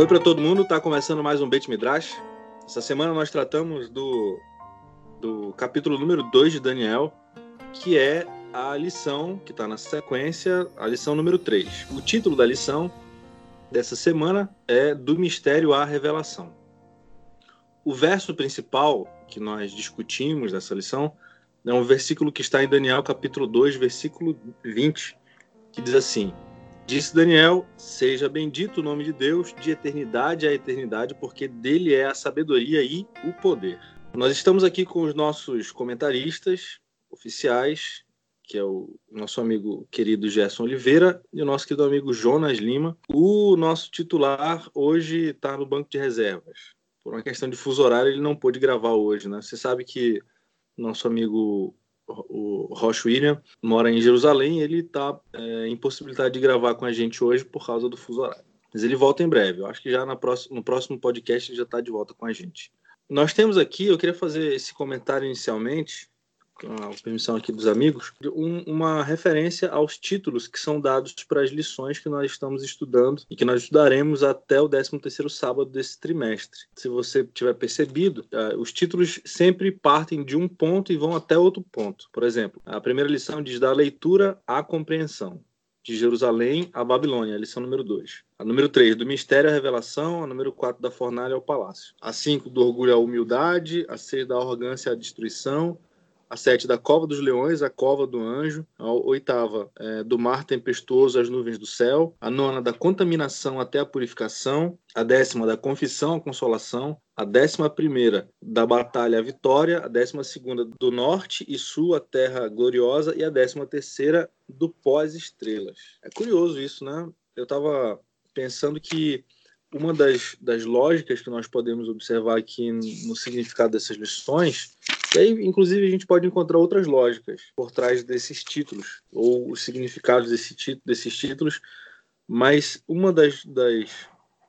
Oi para todo mundo, tá começando mais um Beit Midrash. Essa semana nós tratamos do, do capítulo número 2 de Daniel, que é a lição que está na sequência, a lição número 3. O título da lição dessa semana é Do Mistério à Revelação. O verso principal que nós discutimos nessa lição é um versículo que está em Daniel capítulo 2, versículo 20, que diz assim: Disse Daniel: Seja bendito o nome de Deus de eternidade a eternidade, porque dele é a sabedoria e o poder. Nós estamos aqui com os nossos comentaristas oficiais, que é o nosso amigo querido Gerson Oliveira e o nosso querido amigo Jonas Lima. O nosso titular hoje está no banco de reservas. Por uma questão de fuso horário, ele não pôde gravar hoje, né? Você sabe que nosso amigo o Roche William mora em Jerusalém, ele está é, impossibilitado de gravar com a gente hoje por causa do fuso horário. Mas ele volta em breve. Eu acho que já próxima, no próximo podcast ele já está de volta com a gente. Nós temos aqui, eu queria fazer esse comentário inicialmente, a permissão aqui dos amigos, um, uma referência aos títulos que são dados para as lições que nós estamos estudando e que nós estudaremos até o 13º sábado desse trimestre. Se você tiver percebido, uh, os títulos sempre partem de um ponto e vão até outro ponto. Por exemplo, a primeira lição diz da leitura à compreensão de Jerusalém à Babilônia, lição número 2. A número 3, do mistério à revelação. A número 4, da fornalha ao palácio. A 5, do orgulho à humildade. A 6, da arrogância à destruição a sete da cova dos leões, a cova do anjo, a oitava é, do mar tempestuoso, as nuvens do céu, a nona da contaminação até a purificação, a décima da confissão à consolação, a décima primeira da batalha à vitória, a décima segunda do norte e sul, a terra gloriosa, e a décima terceira do pós-estrelas. É curioso isso, né? Eu estava pensando que uma das, das lógicas que nós podemos observar aqui no significado dessas lições, e aí, inclusive, a gente pode encontrar outras lógicas por trás desses títulos, ou os significados desse desses títulos, mas uma das, das,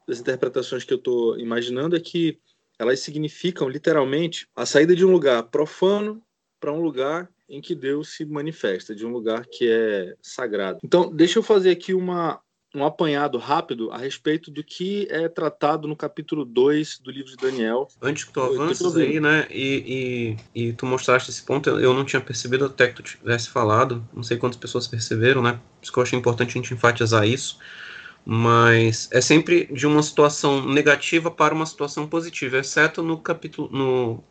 das interpretações que eu estou imaginando é que elas significam literalmente a saída de um lugar profano para um lugar em que Deus se manifesta, de um lugar que é sagrado. Então, deixa eu fazer aqui uma, um apanhado rápido a respeito do que é tratado no capítulo 2 do livro de Daniel. Antes que tu avances aí, né, e, e, e, tu mostraste esse ponto, eu não tinha percebido até que tu tivesse falado, não sei quantas pessoas perceberam, né, por isso que eu achei importante a gente enfatizar isso, mas é sempre de uma situação negativa para uma situação positiva, exceto no capítulo, no,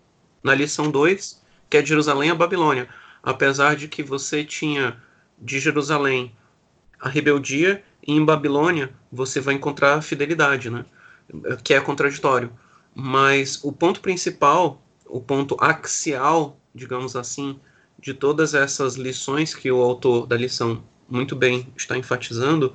na lição 2, que é de Jerusalém a Babilônia, apesar de que você tinha de Jerusalém a rebeldia em Babilônia você vai encontrar fidelidade, né? Que é contraditório. Mas o ponto principal, o ponto axial, digamos assim, de todas essas lições que o autor da lição muito bem está enfatizando,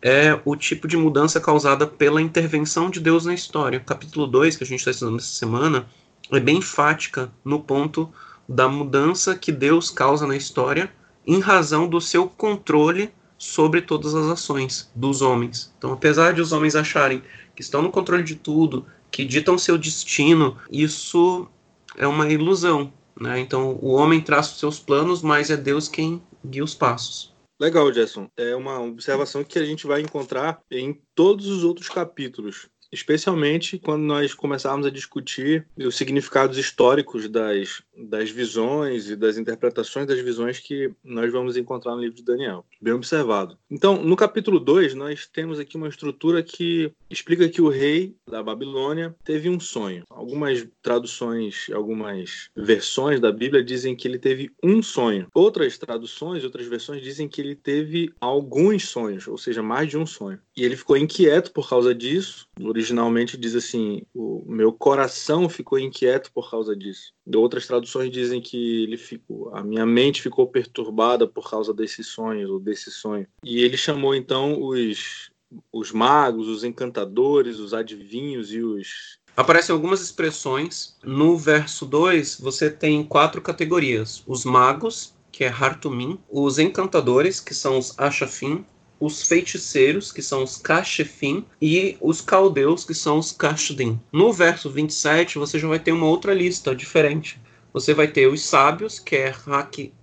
é o tipo de mudança causada pela intervenção de Deus na história. Capítulo 2, que a gente está estudando essa semana, é bem enfática no ponto da mudança que Deus causa na história em razão do seu controle sobre todas as ações dos homens. Então, apesar de os homens acharem que estão no controle de tudo, que ditam seu destino, isso é uma ilusão. Né? Então, o homem traça os seus planos, mas é Deus quem guia os passos. Legal, Jason. É uma observação que a gente vai encontrar em todos os outros capítulos especialmente quando nós começarmos a discutir os significados históricos das, das visões e das interpretações das visões que nós vamos encontrar no livro de Daniel. Bem observado. Então, no capítulo 2, nós temos aqui uma estrutura que explica que o rei da Babilônia teve um sonho. Algumas traduções, algumas versões da Bíblia dizem que ele teve um sonho. Outras traduções, outras versões dizem que ele teve alguns sonhos, ou seja, mais de um sonho. E ele ficou inquieto por causa disso originalmente diz assim: o meu coração ficou inquieto por causa disso. Outras traduções dizem que ele ficou, a minha mente ficou perturbada por causa desses sonhos ou desse sonho. E ele chamou então os os magos, os encantadores, os adivinhos e os Aparecem algumas expressões. No verso 2, você tem quatro categorias: os magos, que é Hartumim, os encantadores, que são os Ashafim, os feiticeiros, que são os Kashefim, e os caldeus, que são os Kashdim. No verso 27, você já vai ter uma outra lista diferente. Você vai ter os sábios, que é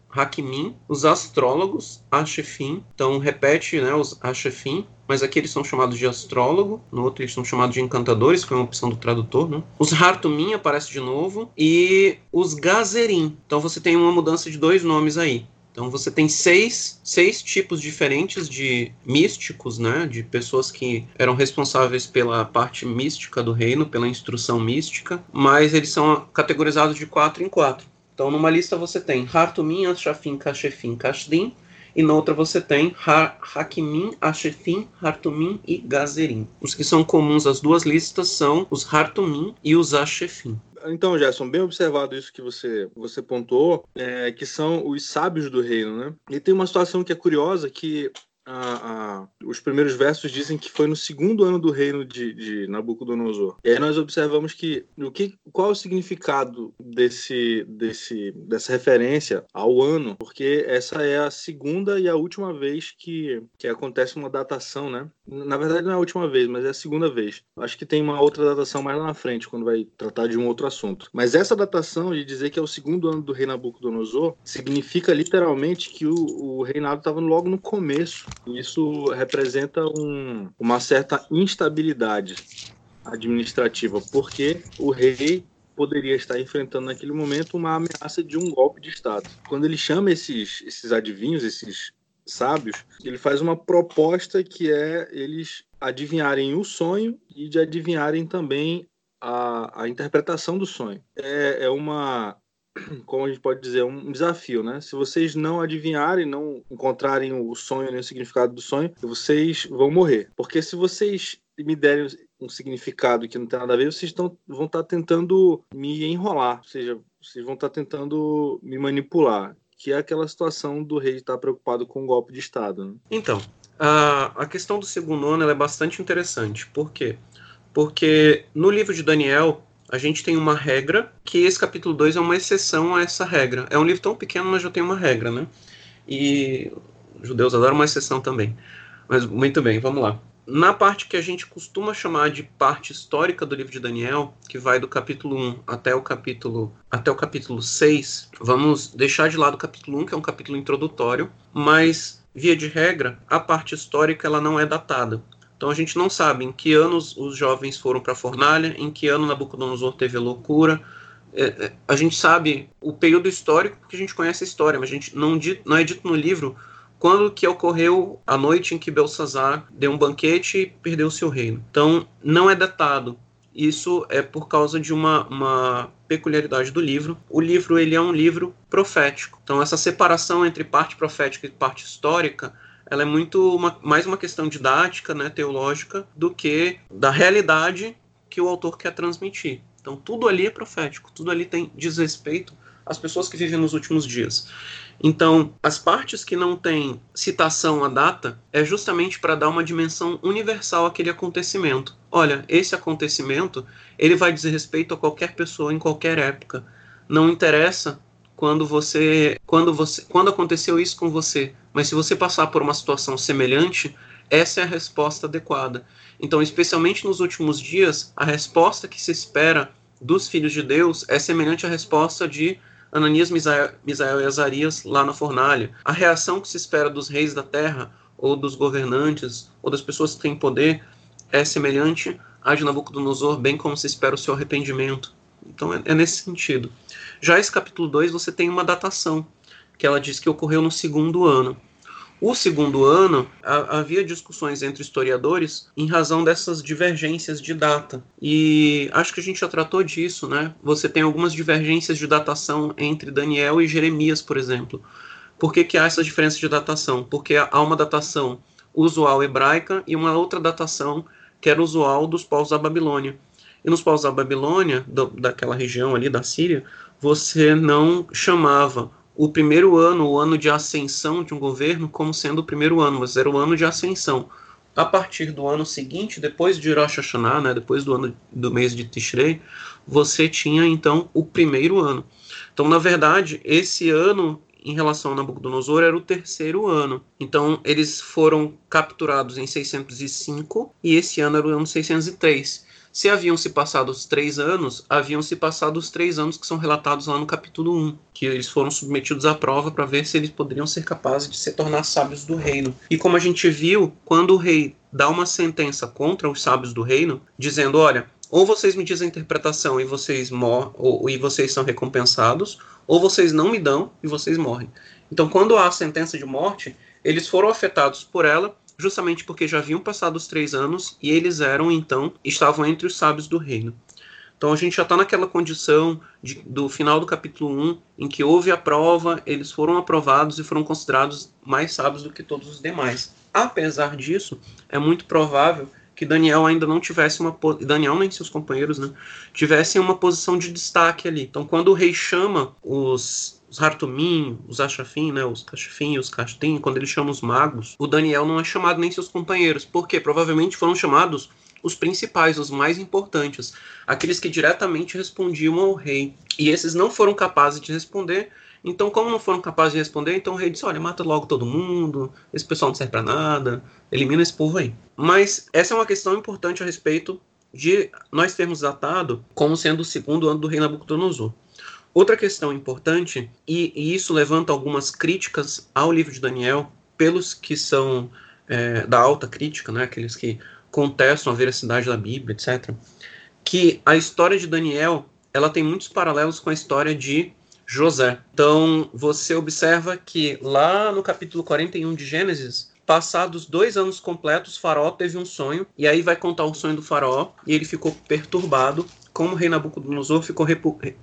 Hakimin, os astrólogos, Ashefim, então repete né, os Ashefim, mas aqui eles são chamados de astrólogo, no outro eles são chamados de encantadores, que é uma opção do tradutor, né? Os Hartumim aparece de novo, e os Gazerim. Então você tem uma mudança de dois nomes aí. Então você tem seis, seis tipos diferentes de místicos, né? De pessoas que eram responsáveis pela parte mística do reino, pela instrução mística, mas eles são categorizados de quatro em quatro. Então numa lista você tem Hartumim, Ashafim, Kashefim, Kashdim, e na outra você tem ha Hakimin, Ashefim, Hartumim e Gazerim. Os que são comuns às duas listas são os Hartumim e os Ashefim. Então, Gerson, bem observado isso que você, você pontuou, é, que são os sábios do reino, né? E tem uma situação que é curiosa, que a, a, os primeiros versos dizem que foi no segundo ano do reino de, de, Nabucodonosor. E aí nós observamos que o que qual é o significado desse, desse, dessa referência ao ano, porque essa é a segunda e a última vez que, que acontece uma datação, né? Na verdade não é a última vez, mas é a segunda vez. Acho que tem uma outra datação mais lá na frente, quando vai tratar de um outro assunto. Mas essa datação de dizer que é o segundo ano do rei Nabucodonosor significa literalmente que o, o reinado estava logo no começo isso representa um, uma certa instabilidade administrativa, porque o rei poderia estar enfrentando naquele momento uma ameaça de um golpe de Estado. Quando ele chama esses, esses adivinhos, esses sábios, ele faz uma proposta que é eles adivinharem o sonho e de adivinharem também a, a interpretação do sonho. É, é uma como a gente pode dizer, um desafio, né? Se vocês não adivinharem, não encontrarem o sonho nem o significado do sonho, vocês vão morrer. Porque se vocês me derem um significado que não tem nada a ver, vocês tão, vão estar tá tentando me enrolar, ou seja, vocês vão estar tá tentando me manipular, que é aquela situação do rei estar preocupado com o golpe de Estado. Né? Então, a, a questão do segundo ano é bastante interessante. Por quê? Porque no livro de Daniel, a gente tem uma regra, que esse capítulo 2 é uma exceção a essa regra. É um livro tão pequeno, mas já tem uma regra, né? E judeus adoram uma exceção também. Mas muito bem, vamos lá. Na parte que a gente costuma chamar de parte histórica do livro de Daniel, que vai do capítulo 1 até o capítulo até o capítulo 6, vamos deixar de lado o capítulo 1, que é um capítulo introdutório, mas via de regra, a parte histórica ela não é datada. Então a gente não sabe em que anos os jovens foram para a fornalha, em que ano Nabucodonosor teve a loucura. É, é, a gente sabe o período histórico porque a gente conhece a história, mas a gente não, não é dito no livro quando que ocorreu a noite em que Belsazar deu um banquete e perdeu seu reino. Então não é datado. Isso é por causa de uma, uma peculiaridade do livro. O livro ele é um livro profético. Então essa separação entre parte profética e parte histórica ela é muito uma, mais uma questão didática, né, teológica, do que da realidade que o autor quer transmitir. Então tudo ali é profético, tudo ali tem diz respeito às pessoas que vivem nos últimos dias. Então, as partes que não têm citação à data é justamente para dar uma dimensão universal àquele acontecimento. Olha, esse acontecimento, ele vai dizer respeito a qualquer pessoa em qualquer época. Não interessa quando você quando você quando aconteceu isso com você mas se você passar por uma situação semelhante essa é a resposta adequada então especialmente nos últimos dias a resposta que se espera dos filhos de Deus é semelhante à resposta de Ananias, Misael, e Azarias lá na fornalha. A reação que se espera dos reis da terra ou dos governantes ou das pessoas que têm poder é semelhante à de Nabucodonosor bem como se espera o seu arrependimento. Então é, é nesse sentido. Já esse capítulo 2 você tem uma datação, que ela diz que ocorreu no segundo ano. O segundo ano, havia discussões entre historiadores em razão dessas divergências de data. E acho que a gente já tratou disso, né? Você tem algumas divergências de datação entre Daniel e Jeremias, por exemplo. Por que, que há essas diferenças de datação? Porque há uma datação usual hebraica e uma outra datação que era usual dos povos da Babilônia. E nos povos da Babilônia, do, daquela região ali da Síria, você não chamava o primeiro ano, o ano de ascensão de um governo, como sendo o primeiro ano, mas era o ano de ascensão. A partir do ano seguinte, depois de Rosh Hashanah, né, depois do ano do mês de Tishrei, você tinha então o primeiro ano. Então, na verdade, esse ano em relação a Nabucodonosor era o terceiro ano. Então, eles foram capturados em 605 e esse ano era o ano 603 Se haviam se passado os três anos, haviam se passado os três anos que são relatados lá no capítulo 1, que eles foram submetidos à prova para ver se eles poderiam ser capazes de se tornar sábios do reino. E como a gente viu, quando o rei dá uma sentença contra os sábios do reino, dizendo: olha, ou vocês me dizem a interpretação e vocês mor ou, e vocês são recompensados, ou vocês não me dão e vocês morrem. Então, quando há a sentença de morte, eles foram afetados por ela justamente porque já haviam passado os três anos e eles eram, então, estavam entre os sábios do reino. Então a gente já está naquela condição de, do final do capítulo 1, em que houve a prova, eles foram aprovados e foram considerados mais sábios do que todos os demais. Apesar disso, é muito provável que Daniel ainda não tivesse uma Daniel nem seus companheiros, né, tivessem uma posição de destaque ali. Então, quando o rei chama os os Hartumim, os Achafim, né, os Cachafim e os Castim, quando ele chama os magos, o Daniel não é chamado nem seus companheiros, porque provavelmente foram chamados os principais, os mais importantes, aqueles que diretamente respondiam ao rei. E esses não foram capazes de responder. Então, como não foram capazes de responder, então o rei disse: olha, mata logo todo mundo, esse pessoal não serve para nada, elimina esse povo aí. Mas essa é uma questão importante a respeito de nós termos datado como sendo o segundo ano do rei Nabucodonosor. Outra questão importante, e, e, isso levanta algumas críticas ao livro de Daniel, pelos que são é, da alta crítica, né, aqueles que contestam a veracidade da Bíblia, etc., que a história de Daniel ela tem muitos paralelos com a história de José. Então, você observa que lá no capítulo 41 de Gênesis, passados dois anos completos, Faraó teve um sonho, e aí vai contar o sonho do Faraó, e ele ficou perturbado, como rei Nabucodonosor ficou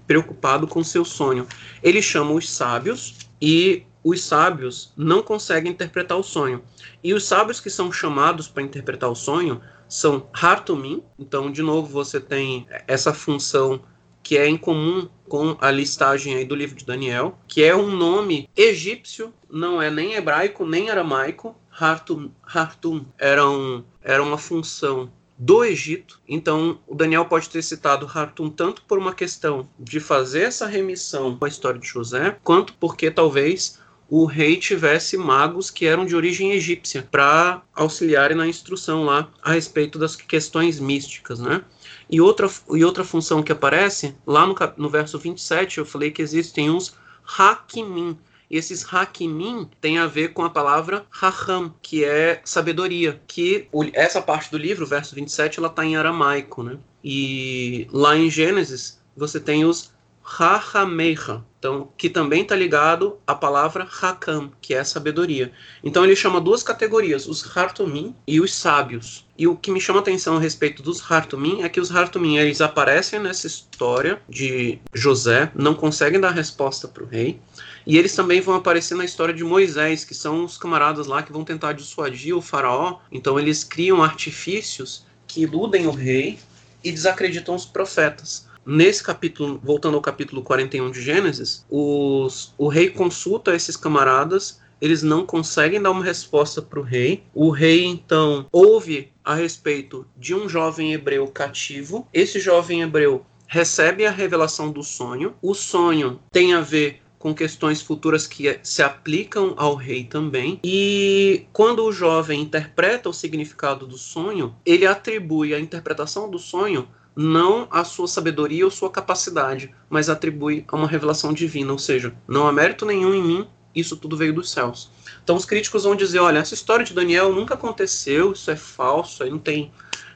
preocupado com seu sonho. Ele chama os sábios e os sábios não conseguem interpretar o sonho. E os sábios que são chamados para interpretar o sonho são Hartumim. Então, de novo, você tem essa função que é em comum com a listagem aí do livro de Daniel, que é um nome egípcio, não é nem hebraico nem aramaico. Hartum, Hartum era, um, era uma função do Egito. Então, o Daniel pode ter citado Hartum tanto por uma questão de fazer essa remissão com a história de José, quanto porque talvez o rei tivesse magos que eram de origem egípcia para auxiliarem na instrução lá a respeito das questões místicas, né? E outra, e outra função que aparece lá no, no verso 27, eu falei que existem uns Hakimim, e esses hakimim tem a ver com a palavra raham, que é sabedoria, que essa parte do livro, verso 27, ela está em aramaico, né? E lá em Gênesis, você tem os Rahameha, então, que também está ligado à palavra Hakam, que é sabedoria. Então ele chama duas categorias, os Hartumim e os sábios. E o que me chama a atenção a respeito dos Hartumim é que os Hartumim eles aparecem nessa história de José, não conseguem dar resposta para o rei. E eles também vão aparecer na história de Moisés, que são os camaradas lá que vão tentar dissuadir o faraó. Então eles criam artifícios que iludem o rei e desacreditam os profetas. Nesse capítulo, voltando ao capítulo 41 de Gênesis, os, o rei consulta esses camaradas, eles não conseguem dar uma resposta para o rei. O rei então ouve a respeito de um jovem hebreu cativo. Esse jovem hebreu recebe a revelação do sonho. O sonho tem a ver com questões futuras que se aplicam ao rei também. E quando o jovem interpreta o significado do sonho, ele atribui a interpretação do sonho não a sua sabedoria ou sua capacidade, mas atribui a uma revelação divina, ou seja, não há mérito nenhum em mim, isso tudo veio dos céus. Então os críticos vão dizer, olha, essa história de Daniel nunca aconteceu, isso é falso, não tem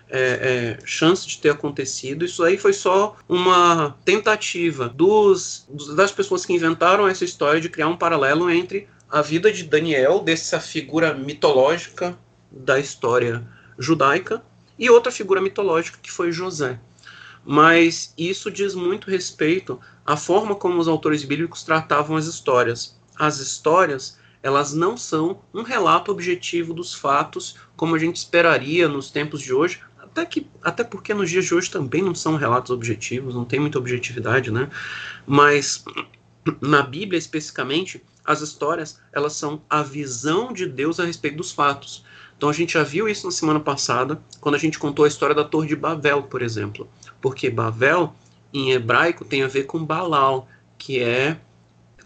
é, é, chance de ter acontecido. Isso aí foi só uma tentativa dos, das pessoas que inventaram essa história de criar um paralelo entre a vida de Daniel, dessa figura mitológica da história judaica, e outra figura mitológica que foi José. Mas isso diz muito respeito à forma como os autores bíblicos tratavam as histórias. As histórias, elas não são um relato objetivo dos fatos como a gente esperaria nos tempos de hoje, até que até porque nos dias de hoje também não são relatos objetivos, não tem muita objetividade, né? Mas na Bíblia especificamente, as histórias, elas são a visão de Deus a respeito dos fatos. Então a gente já viu isso na semana passada, quando a gente contou a história da Torre de Babel, por exemplo. Porque Babel, em hebraico, tem a ver com Balal, que é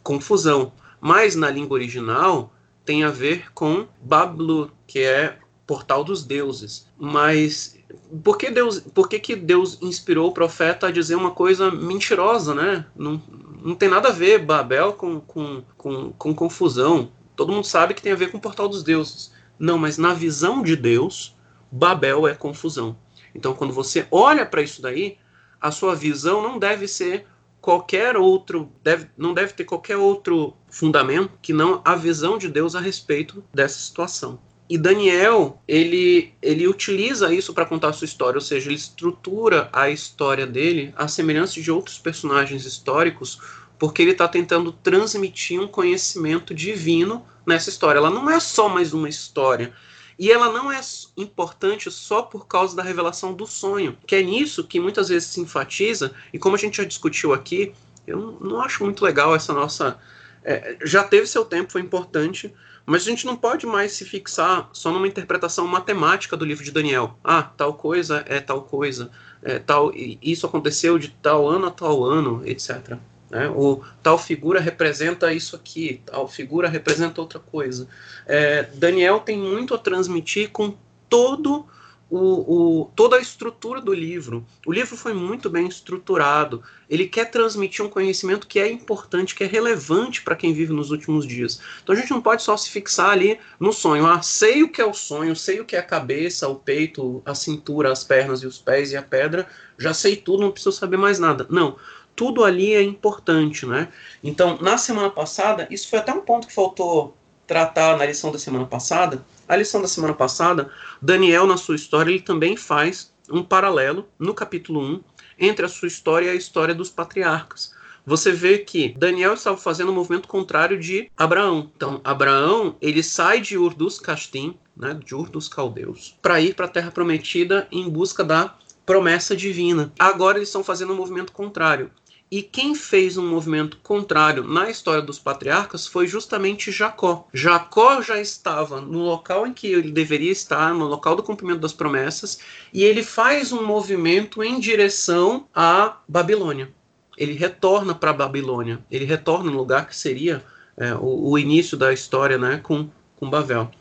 confusão. Mas na língua original tem a ver com Bablu, que é portal dos deuses. Mas por que Deus, por que, que Deus inspirou o profeta a dizer uma coisa mentirosa, né? Não, não tem nada a ver Babel com, com, com, com confusão. Todo mundo sabe que tem a ver com o portal dos deuses. Não, mas na visão de Deus, Babel é confusão. Então, quando você olha para isso daí, a sua visão não deve ser qualquer outro, deve, não deve ter qualquer outro fundamento que não a visão de Deus a respeito dessa situação. E Daniel, ele, ele utiliza isso para contar a sua história, ou seja, ele estrutura a história dele à semelhança de outros personagens históricos, porque ele está tentando transmitir um conhecimento divino nessa história. Ela não é só mais uma história. E ela não é importante só por causa da revelação do sonho, que é nisso que muitas vezes se enfatiza, e como a gente já discutiu aqui, eu não acho muito legal essa nossa. É, já teve seu tempo, foi importante, mas a gente não pode mais se fixar só numa interpretação matemática do livro de Daniel. Ah, tal coisa é tal coisa, é, tal, isso aconteceu de tal ano a tal ano, etc. Né? O tal figura representa isso aqui, tal figura representa outra coisa. É, Daniel tem muito a transmitir com todo o, o, toda a estrutura do livro. O livro foi muito bem estruturado. Ele quer transmitir um conhecimento que é importante, que é relevante para quem vive nos últimos dias. Então a gente não pode só se fixar ali no sonho. Ah, sei o que é o sonho, sei o que é a cabeça, o peito, a cintura, as pernas e os pés e a pedra. Já sei tudo, não preciso saber mais nada. Não. Tudo ali é importante, né? Então, na semana passada, isso foi até um ponto que faltou tratar na lição da semana passada, a lição da semana passada, Daniel, na sua história, ele também faz um paralelo no capítulo 1 entre a sua história e a história dos patriarcas. Você vê que Daniel estava fazendo um movimento contrário de Abraão. Então, Abraão, ele sai de Ur dos Castim, né, de Ur dos Caldeus, para ir para a Terra Prometida em busca da promessa divina. Agora eles estão fazendo um movimento contrário. E quem fez um movimento contrário na história dos patriarcas foi justamente Jacó. Jacó já estava no local em que ele deveria estar, no local do cumprimento das promessas, e ele faz um movimento em direção à Babilônia. Ele retorna para a Babilônia, ele retorna no lugar que seria é, o, o, início da história né, com, com.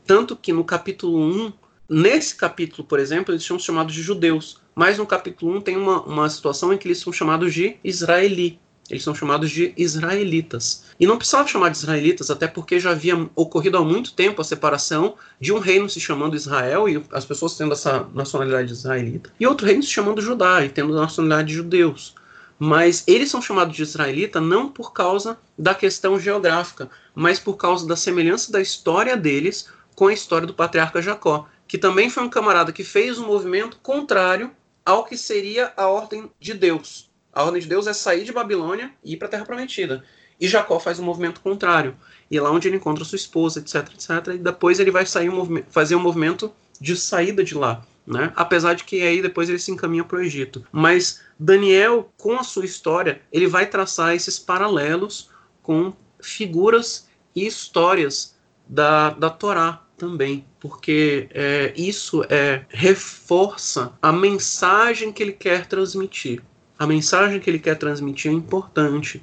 Tanto que no capítulo 1, nesse capítulo, por exemplo, eles são chamados de judeus mas no capítulo 1 tem uma, uma situação em que eles são chamados de Israeli. Eles são chamados de israelitas. E não precisava chamar de israelitas, até porque já havia ocorrido há muito tempo a separação de um reino se chamando Israel e as pessoas tendo essa nacionalidade israelita, e outro reino se chamando Judá e tendo a nacionalidade de judeus. Mas eles são chamados de israelita não por causa da questão geográfica, mas por causa da semelhança da história deles com a história do patriarca Jacó, que também foi um camarada que fez um movimento contrário ao que seria a ordem de Deus. A ordem de Deus é sair de Babilônia e ir para a Terra Prometida. E Jacó faz um movimento contrário. E é lá onde ele encontra sua esposa, etc, etc. E depois ele vai sair um fazer um movimento de saída de lá. Né? Apesar de que aí depois ele se encaminha para o Egito. Mas Daniel, com a sua história, ele vai traçar esses paralelos com figuras e histórias da, da Torá também, porque é, isso é reforça a mensagem que ele quer transmitir. A mensagem que ele quer transmitir é importante.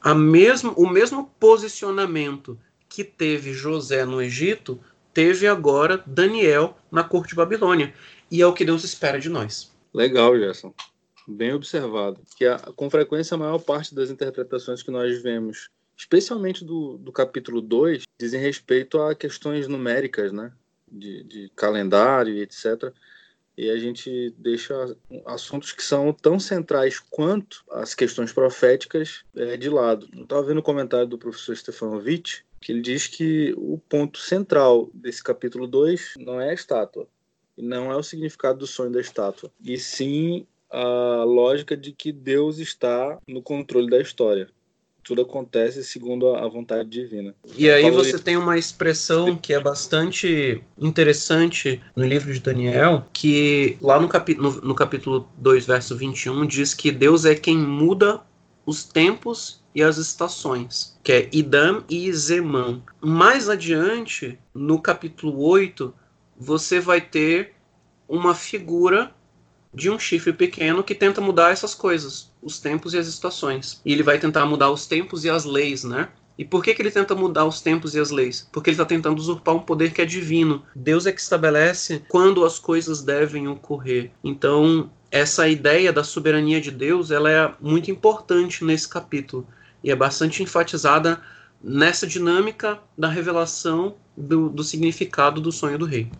A mesmo, o mesmo posicionamento que teve José no Egito, teve agora Daniel na corte de Babilônia. E é o que Deus espera de nós. Legal, Gerson. Bem observado. Que a, com frequência a maior parte das interpretações que nós vemos especialmente do, do capítulo 2, dizem respeito a questões numéricas, né? De, de calendário e etc. E a gente deixa assuntos que são tão centrais quanto as questões proféticas é, de lado. Eu estava vendo o um comentário do professor Stefanovic, que ele diz que o ponto central desse capítulo 2 não é a estátua, não é o significado do sonho da estátua, e sim a lógica de que Deus está no controle da história tudo acontece segundo a vontade divina. E aí você tem uma expressão que é bastante interessante no livro de Daniel, que lá no, capi no, no capítulo 2, verso 21, diz que Deus é quem muda os tempos e as estações, que é Idam e Zemã. Mais adiante, no capítulo 8, você vai ter uma figura de um chifre pequeno que tenta mudar essas coisas, os tempos e as estações. E ele vai tentar mudar os tempos e as leis, né? E por que, que ele tenta mudar os tempos e as leis? Porque ele está tentando usurpar um poder que é divino. Deus é que estabelece quando as coisas devem ocorrer. Então, essa ideia da soberania de Deus ela é muito importante nesse capítulo. E é bastante enfatizada nessa dinâmica da revelação do, do significado do sonho do rei.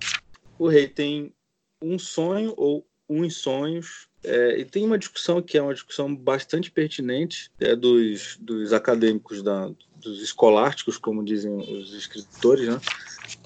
O rei tem um sonho ou uns sonhos é, e tem uma discussão que é uma discussão bastante pertinente é, dos, dos acadêmicos, da, dos escolásticos, como dizem os escritores, né?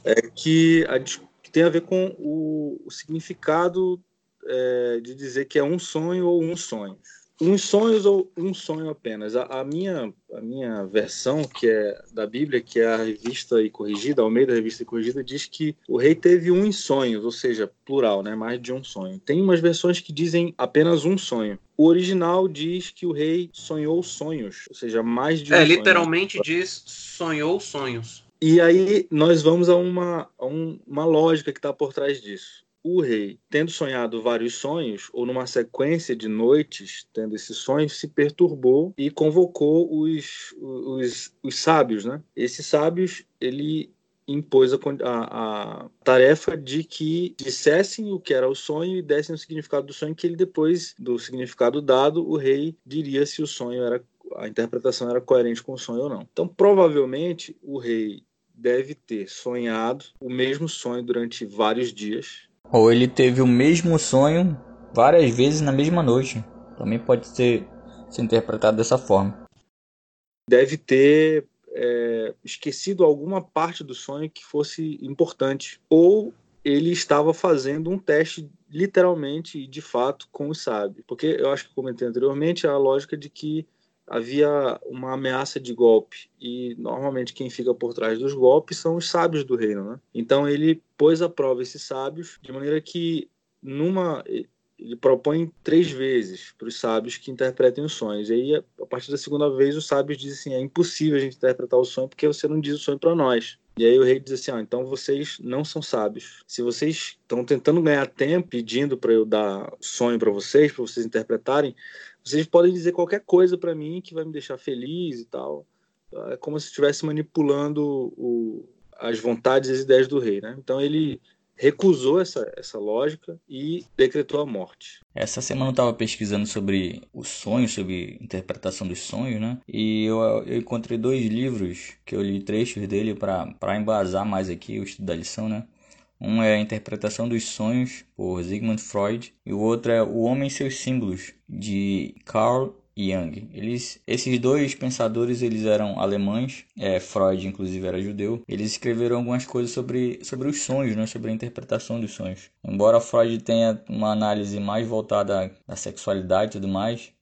é, que, a, que tem a ver com o, o significado é, de dizer que é um sonho ou um sonho uns sonhos ou um sonho apenas. A, a, minha, a minha versão, que é da Bíblia, que é a revista e corrigida, ao meio da revista e corrigida, diz que o rei teve uns sonhos, ou seja, plural, né? mais de um sonho. Tem umas versões que dizem apenas um sonho. O original diz que o rei sonhou sonhos, ou seja, mais de um é, sonho. É, literalmente diz sonhou sonhos. E aí nós vamos a uma, a um, uma lógica que está por trás disso o rei, tendo sonhado vários sonhos, ou numa sequência de noites, tendo esses sonhos, se perturbou e convocou os, os, os sábios. Né? Esses sábios, ele impôs a, a, a, tarefa de que dissessem o que era o sonho e dessem o significado do sonho, que ele depois do significado dado, o rei diria se o sonho era a interpretação era coerente com o sonho ou não. Então, provavelmente, o rei deve ter sonhado o mesmo sonho durante vários dias, ou ele teve o mesmo sonho várias vezes na mesma noite. Também pode ser, interpretado dessa forma. Deve ter é, esquecido alguma parte do sonho que fosse importante. Ou ele estava fazendo um teste literalmente e de fato com os sábios. Porque eu acho que comentei anteriormente a lógica de que havia uma ameaça de golpe e normalmente quem fica por trás dos golpes são os sábios do reino, né? Então ele pôs à prova esses sábios de maneira que numa ele propõe três vezes para os sábios que interpretem os sonhos. E aí, a partir da segunda vez, os sábios dizem assim: é impossível a gente interpretar o sonho porque você não diz o sonho para nós. E aí o rei diz assim: ah, então vocês não são sábios. Se vocês estão tentando ganhar tempo, pedindo para eu dar sonho para vocês, para vocês interpretarem, vocês podem dizer qualquer coisa para mim que vai me deixar feliz e tal. É como se estivesse manipulando o, as vontades e as ideias do rei, né? Então ele recusou essa, essa lógica e decretou a morte. Essa semana eu estava pesquisando sobre os sonhos, sobre interpretação dos sonhos, né? E eu, eu encontrei dois livros que eu li trechos dele para embasar mais aqui o estudo da lição, né? Um é a Interpretação dos Sonhos, por Sigmund Freud, e o outro é O Homem e seus Símbolos, de Carl Jung. Eles, esses dois pensadores eles eram alemães, é, Freud inclusive era judeu. Eles escreveram algumas coisas sobre, sobre os sonhos, né, sobre a interpretação dos sonhos. Embora Freud tenha uma análise mais voltada à sexualidade e tudo mais,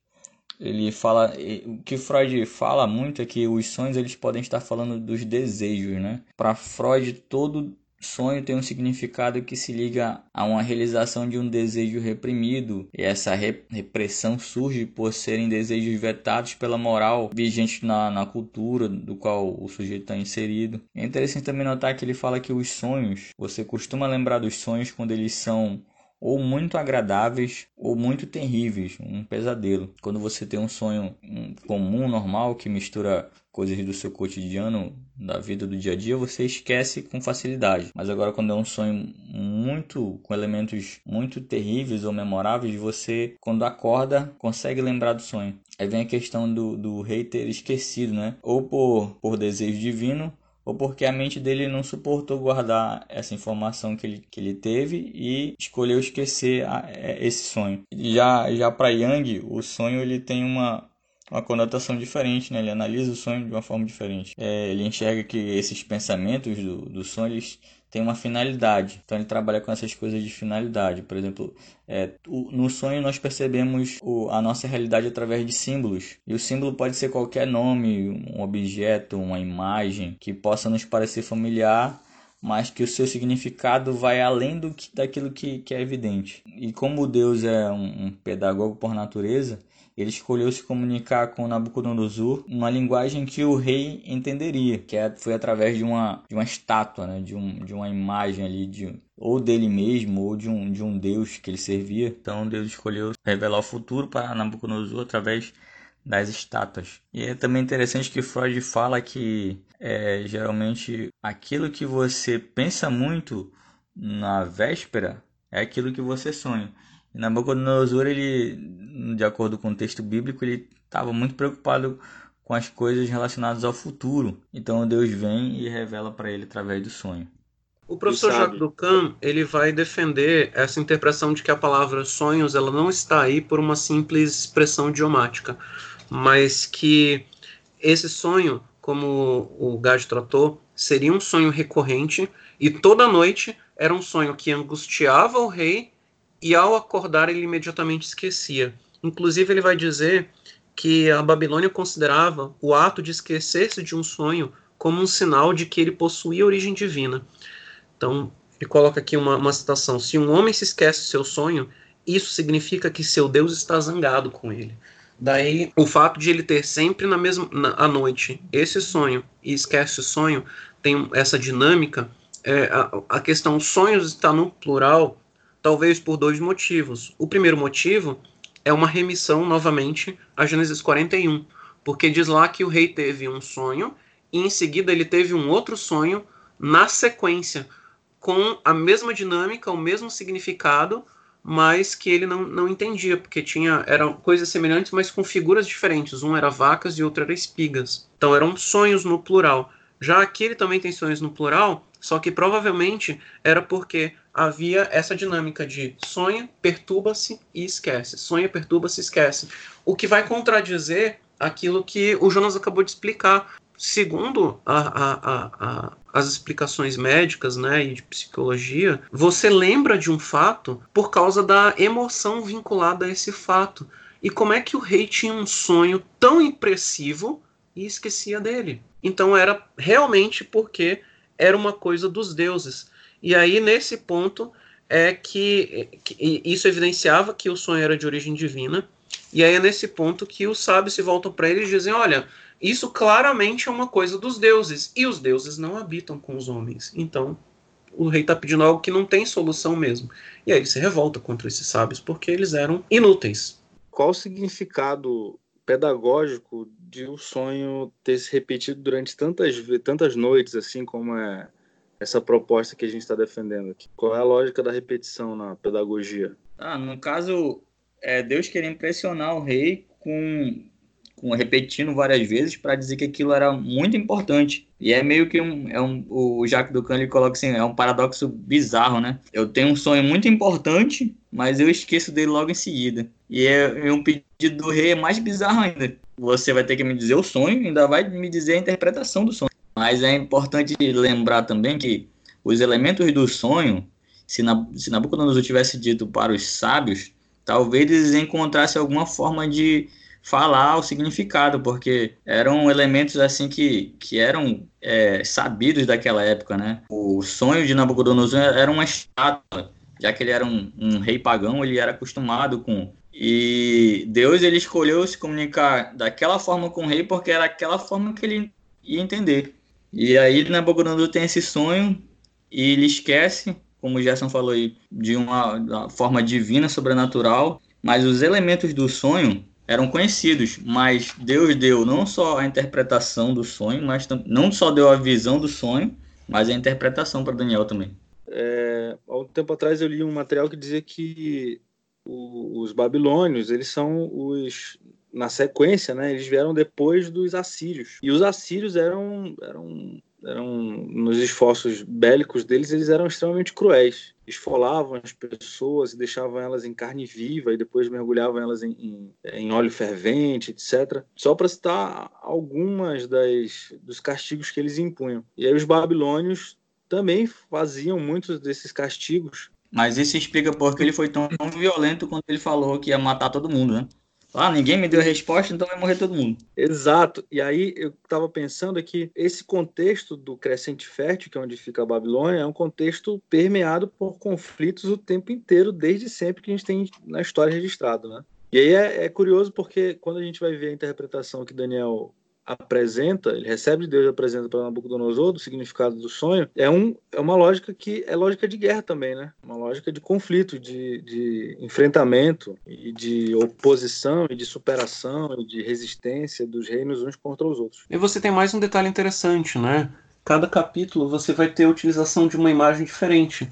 ele fala o que Freud fala muito é que os sonhos eles podem estar falando dos desejos, né? Para Freud todo Sonho tem um significado que se liga a uma realização de um desejo reprimido, e essa repressão surge por serem desejos vetados pela moral vigente na, na cultura do qual o sujeito está inserido. É interessante também notar que ele fala que os sonhos, você costuma lembrar dos sonhos quando eles são ou muito agradáveis ou muito terríveis, um pesadelo. Quando você tem um sonho comum, normal, que mistura coisas do seu cotidiano, da vida do dia a dia, você esquece com facilidade. Mas agora quando é um sonho muito com elementos muito terríveis ou memoráveis, você quando acorda consegue lembrar do sonho. Aí vem a questão do, do rei ter esquecido, né? Ou por, por desejo divino, ou porque a mente dele não suportou guardar essa informação que ele, que ele teve e escolheu esquecer a, a, é, esse sonho. Já, já para Yang, o sonho ele tem uma, uma conotação diferente, né? Ele analisa o sonho de uma forma diferente. É, ele enxerga que esses pensamentos do, do sonho eles têm uma finalidade. Então ele trabalha com essas coisas de finalidade. Por exemplo, é, o, no sonho nós percebemos o, a nossa realidade através de símbolos. E o símbolo pode ser qualquer nome, um objeto, uma imagem que possa nos parecer familiar mas que o seu significado vai além do que, daquilo que, que é evidente. E como Deus é um, um pedagogo por natureza, ele escolheu se comunicar com Nabucodonosor numa linguagem que o rei entenderia, que é, foi através de uma, de uma estátua, né? de, um, de uma imagem ali, de, ou dele mesmo, ou de um, de um deus que ele servia. Então Deus escolheu revelar o futuro para Nabucodonosor através das estátuas. E é também interessante que Freud fala que é, geralmente aquilo que você pensa muito na véspera é aquilo que você sonha. E Nabucodonosor, ele, de acordo com o texto bíblico, ele estava muito preocupado com as coisas relacionadas ao futuro. Então Deus vem e revela para ele através do sonho. O professor Jacques Ducan ele vai defender essa interpretação de que a palavra sonhos ela não está aí por uma simples expressão idiomática, mas que esse sonho, como o Gade tratou, seria um sonho recorrente e toda noite era um sonho que angustiava o rei e ao acordar ele imediatamente esquecia. Inclusive ele vai dizer que a Babilônia considerava o ato de esquecer-se de um sonho como um sinal de que ele possuía origem divina. Então, ele coloca aqui uma, uma citação: Se um homem se esquece do seu sonho, isso significa que seu Deus está zangado com ele. Daí, o fato de ele ter sempre na mesma na, à noite esse sonho e esquece o sonho, tem essa dinâmica. É, a, a questão sonhos está no plural, talvez por dois motivos. O primeiro motivo é uma remissão novamente a Gênesis 41, porque diz lá que o rei teve um sonho e em seguida ele teve um outro sonho na sequência, com a mesma dinâmica, o mesmo significado, mas que ele não, não entendia, porque tinha eram coisas semelhantes, mas com figuras diferentes. Um era vacas e outro era espigas. Então eram sonhos no plural. Já aqui ele também tem sonhos no plural, só que provavelmente era porque havia essa dinâmica de sonha, perturba-se e esquece. Sonha, perturba-se esquece. O que vai contradizer aquilo que o Jonas acabou de explicar. Segundo a, a, a, as explicações médicas né, e de psicologia, você lembra de um fato por causa da emoção vinculada a esse fato. E como é que o rei tinha um sonho tão impressivo e esquecia dele? Então era realmente porque era uma coisa dos deuses. E aí, nesse ponto, é que, que, isso evidenciava que o sonho era de origem divina. E aí é nesse ponto que os sábios se voltam para ele e dizem: olha, isso claramente é uma coisa dos deuses. E os deuses não habitam com os homens. Então, o rei está pedindo algo que não tem solução mesmo. E aí ele se revolta contra esses sábios porque eles eram inúteis. Qual o significado pedagógico de o um sonho ter se repetido durante tantas, tantas noites, assim como é essa proposta que a gente está defendendo aqui? Qual é a lógica da repetição na pedagogia? Ah, no caso, é Deus queria impressionar o rei com, com repetindo várias vezes para dizer que aquilo era muito importante. E é meio que um, é um o Jacques Ducan ele coloca assim, é um paradoxo bizarro, né? Eu tenho um sonho muito importante, mas eu esqueço dele logo em seguida. E é, é um pedido do rei é mais bizarro ainda. Você vai ter que me dizer o sonho, ainda vai me dizer a interpretação do sonho. Mas é importante lembrar também que os elementos do sonho, se, na, se Nabucodonosor tivesse dito para os sábios, talvez eles encontrassem alguma forma de falar o significado, porque eram elementos assim que, que eram é, sabidos daquela época, né? O sonho de Nabucodonosor era uma estátua, já que ele era um, um rei pagão, ele era acostumado com e Deus ele escolheu se comunicar daquela forma com o rei porque era aquela forma que ele ia entender. E aí Nabucodonosor tem esse sonho e ele esquece, como o Gerson falou aí, de uma, forma divina, sobrenatural, mas os elementos do sonho eram conhecidos, mas Deus deu não só a interpretação do sonho, mas não só deu a visão do sonho, mas a interpretação para Daniel também. É, há um tempo atrás eu li um material que dizia que os babilônios eles são os na sequência, né, eles vieram depois dos assírios. E os assírios eram, eram, eram nos esforços bélicos deles, eles eram extremamente cruéis. Esfolavam as pessoas e deixavam elas em carne viva e depois mergulhavam elas em, em, em óleo fervente, etc. Só para citar algumas das, dos castigos que eles impunham. E aí os babilônios também faziam muitos desses castigos. Mas isso explica porque ele foi tão, violento quando ele falou que ia matar todo mundo, né? Ah, ninguém me deu a resposta, então vai morrer todo mundo. Exato. E aí eu estava pensando que esse contexto do crescente fértil, que é onde fica a Babilônia, é um contexto permeado por conflitos o tempo inteiro, desde sempre que a gente tem na história registrado, né? E aí é, é curioso porque quando a gente vai ver a interpretação que Daniel apresenta, ele recebe de Deus e apresenta para Nabucodonosor do significado do sonho, é, um, é uma lógica que é lógica de guerra também, né? Uma lógica de conflito, de, de enfrentamento e de oposição e de superação e de resistência dos reinos uns contra os outros. E você tem mais um detalhe interessante, né? Cada capítulo você vai ter a utilização de uma imagem diferente.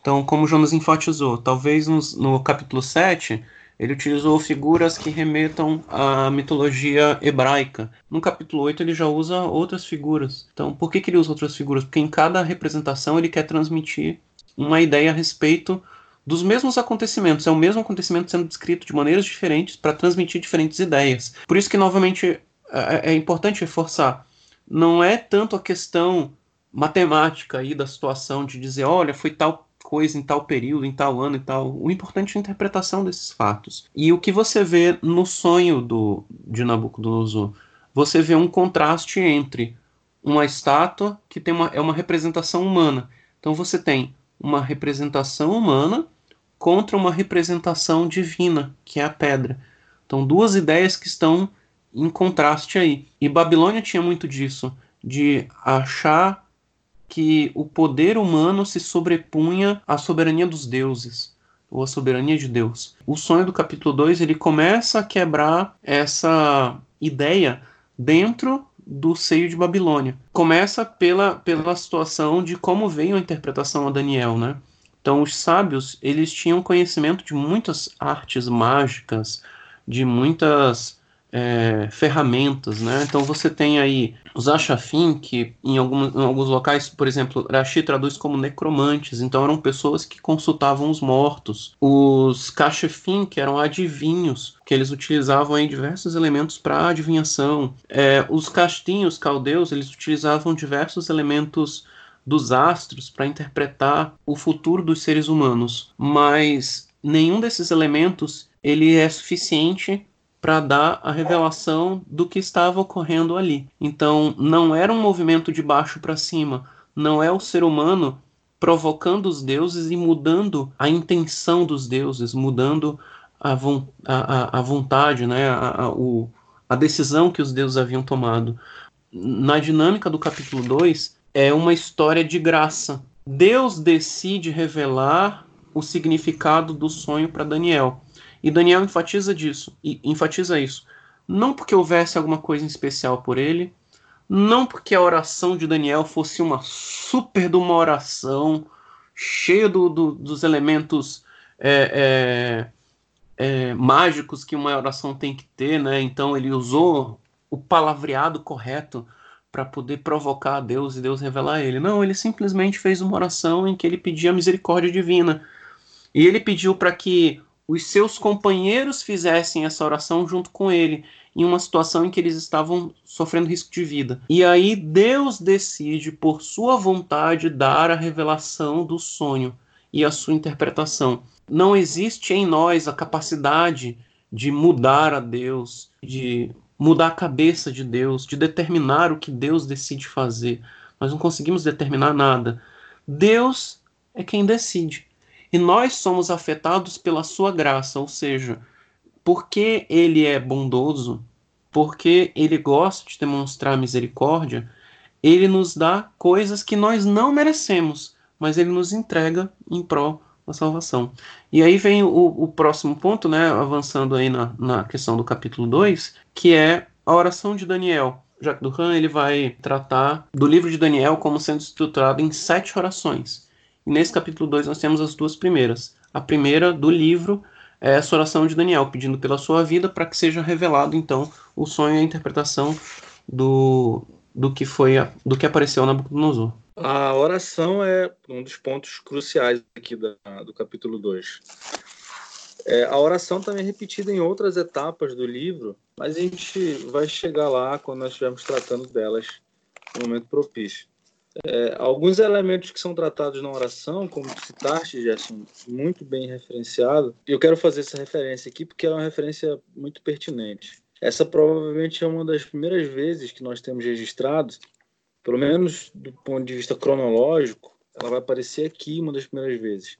Então, como Jonas enfatizou, talvez no, no capítulo 7 ele utilizou figuras que remetam à mitologia hebraica. No capítulo 8 ele já usa outras figuras. Então, por que, que ele usa outras figuras? Porque em cada representação ele quer transmitir uma ideia a respeito dos mesmos acontecimentos. É o mesmo acontecimento sendo descrito de maneiras diferentes para transmitir diferentes ideias. Por isso que, novamente, é, é importante reforçar. Não é tanto a questão matemática aí da situação de dizer, olha, foi tal coisa em tal período, em tal ano e tal. O importante é a interpretação desses fatos. E o que você vê no sonho do, de Nabucodonosor? Você vê um contraste entre uma estátua que tem uma, é uma representação humana. Então você tem uma representação humana contra uma representação divina, que é a pedra. Então duas ideias que estão em contraste aí. E Babilônia tinha muito disso, de achar que o poder humano se sobrepunha à soberania dos deuses, ou à soberania de Deus. O sonho do capítulo 2 ele começa a quebrar essa ideia dentro do seio de Babilônia. Começa pela, pela situação de como veio a interpretação a Daniel, né? Então os sábios, eles tinham conhecimento de muitas artes mágicas, de muitas é, ferramentas, né? Então você tem aí os Achafim, que em, algum, em alguns locais, por exemplo, Rashi traduz como necromantes, então eram pessoas que consultavam os mortos. Os Kashefim, que eram adivinhos, que eles utilizavam aí diversos elementos para adivinhação. É, os Castinhos, caldeus, eles utilizavam diversos elementos dos astros para interpretar o futuro dos seres humanos, mas nenhum desses elementos ele é suficiente para dar a revelação do que estava ocorrendo ali. Então, não era um movimento de baixo para cima, não é o ser humano provocando os deuses e mudando a intenção dos deuses, mudando a, vo a, a vontade, né, a, a, o, a decisão que os deuses haviam tomado. Na dinâmica do capítulo 2, é uma história de graça. Deus decide revelar o significado do sonho para Daniel. E Daniel enfatiza disso, e enfatiza isso. Não porque houvesse alguma coisa especial por ele, não porque a oração de Daniel fosse uma super de uma oração cheia do, do, dos elementos é, é, é, mágicos que uma oração tem que ter, né? Então ele usou o palavreado correto para poder provocar a Deus e Deus revelar a ele. Não, ele simplesmente fez uma oração em que ele pedia misericórdia divina. E ele pediu para que os seus companheiros fizessem essa oração junto com ele, em uma situação em que eles estavam sofrendo risco de vida. E aí Deus decide, por sua vontade, dar a revelação do sonho e a sua interpretação. Não existe em nós a capacidade de mudar a Deus, de mudar a cabeça de Deus, de determinar o que Deus decide fazer. Nós não conseguimos determinar nada. Deus é quem decide. E nós somos afetados pela sua graça, ou seja, porque ele é bondoso, porque ele gosta de demonstrar misericórdia, ele nos dá coisas que nós não merecemos, mas ele nos entrega em prol da salvação. E aí vem o, o próximo ponto, né, avançando aí na, na questão do capítulo 2, que é a oração de Daniel. Jacques Duran ele vai tratar do livro de Daniel como sendo estruturado em sete orações. E nesse capítulo 2 nós temos as duas primeiras. A primeira do livro é essa oração de Daniel, pedindo pela sua vida para que seja revelado então o sonho e a interpretação do, do que foi do que apareceu na Nabucodonosor. A oração é um dos pontos cruciais aqui da, do capítulo 2. É, a oração também é repetida em outras etapas do livro, mas a gente vai chegar lá quando nós estivermos tratando delas no momento propício. É, alguns elementos que são tratados na oração, como tu citaste, Gerson, muito bem referenciado, eu quero fazer essa referência aqui porque é uma referência muito pertinente. Essa provavelmente é uma das primeiras vezes que nós temos registrado, pelo menos do ponto de vista cronológico, ela vai aparecer aqui uma das primeiras vezes.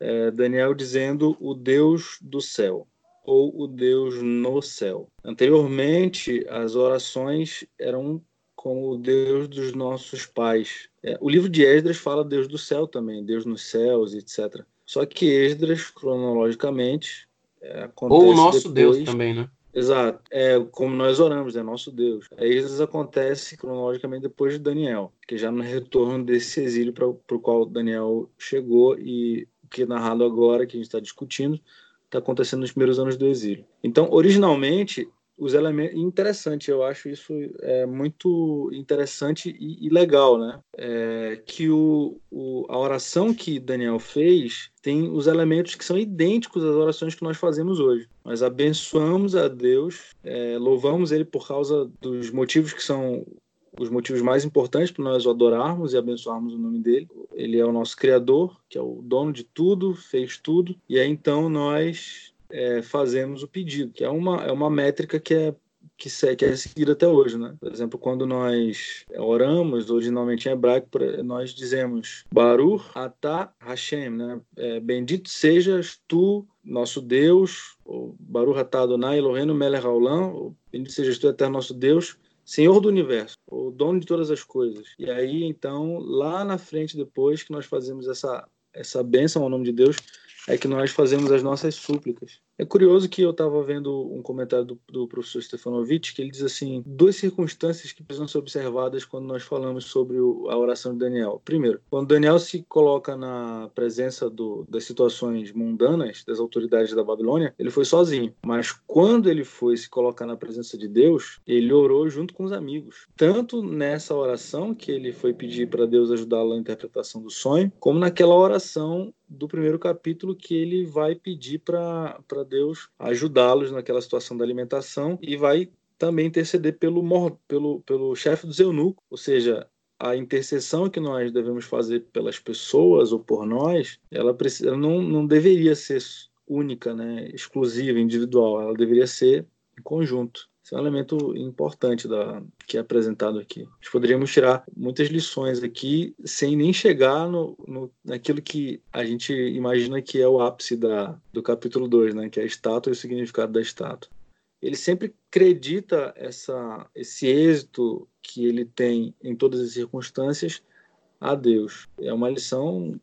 É, Daniel dizendo o Deus do céu. ou o Deus no céu. Anteriormente, as orações eram com o Deus dos nossos pais. É, o livro de Esdras fala Deus do céu também, Deus nos céus, etc. Só que Esdras, cronologicamente, é, Ou o nosso depois, Deus também, né? Exato. É como nós oramos, é nosso Deus. Esdras acontece cronologicamente depois de Daniel, que já no retorno desse exílio para o qual Daniel chegou e o que é narrado agora, que a gente está discutindo, está acontecendo nos primeiros anos do exílio. Então, originalmente, os elementos interessante eu acho isso é muito interessante e, e legal né é, que o, o, a oração que Daniel fez tem os elementos que são idênticos às orações que nós fazemos hoje nós abençoamos a Deus é, louvamos ele por causa dos motivos que são os motivos mais importantes para nós adorarmos e abençoarmos o nome dele. Ele é o nosso criador, que é o dono de tudo, fez tudo, e aí então nós é, fazemos o pedido, que é uma, é uma métrica que é que, é seguida até hoje, né? Por exemplo, quando nós oramos, originalmente em hebraico, nós dizemos Baruch Atah Hashem, né? É, Bendito sejas tu, nosso Deus, ou Baruch Atah Adonai Eloheinu Melech Haolam, Bendito sejas tu, eterno nosso Deus, Senhor do universo, o dono de todas as coisas. E aí, então, lá na frente, depois que nós fazemos essa, essa bênção ao nome de Deus, é que nós fazemos as nossas súplicas. É curioso que eu estava vendo um comentário do, do professor Stefanovic que ele diz assim: duas circunstâncias que precisam ser observadas quando nós falamos sobre o, a oração de Daniel. Primeiro, quando Daniel se coloca na presença do, das situações mundanas das autoridades da Babilônia, ele foi sozinho. Mas quando ele foi se colocar na presença de Deus, ele orou junto com os amigos. Tanto nessa oração que ele foi pedir para Deus ajudá-lo na interpretação do sonho, como naquela oração do primeiro capítulo que ele vai pedir para Deus ajudá-los naquela situação da alimentação e vai também interceder pelo, pelo, pelo chefe dos eunucos, ou seja, a intercessão que nós devemos fazer pelas pessoas ou por nós, ela, precisa, não, não deveria ser única, né, exclusiva, individual, ela deveria ser em conjunto. Esse é um elemento importante da, que é apresentado aqui. Nós poderíamos tirar muitas lições aqui sem nem chegar no, no, naquilo que a gente imagina que é o ápice da, do capítulo 2, né, que é a estátua e o significado da estátua. Ele sempre acredita essa, esse êxito que ele tem em todas as circunstâncias a Deus. É uma lição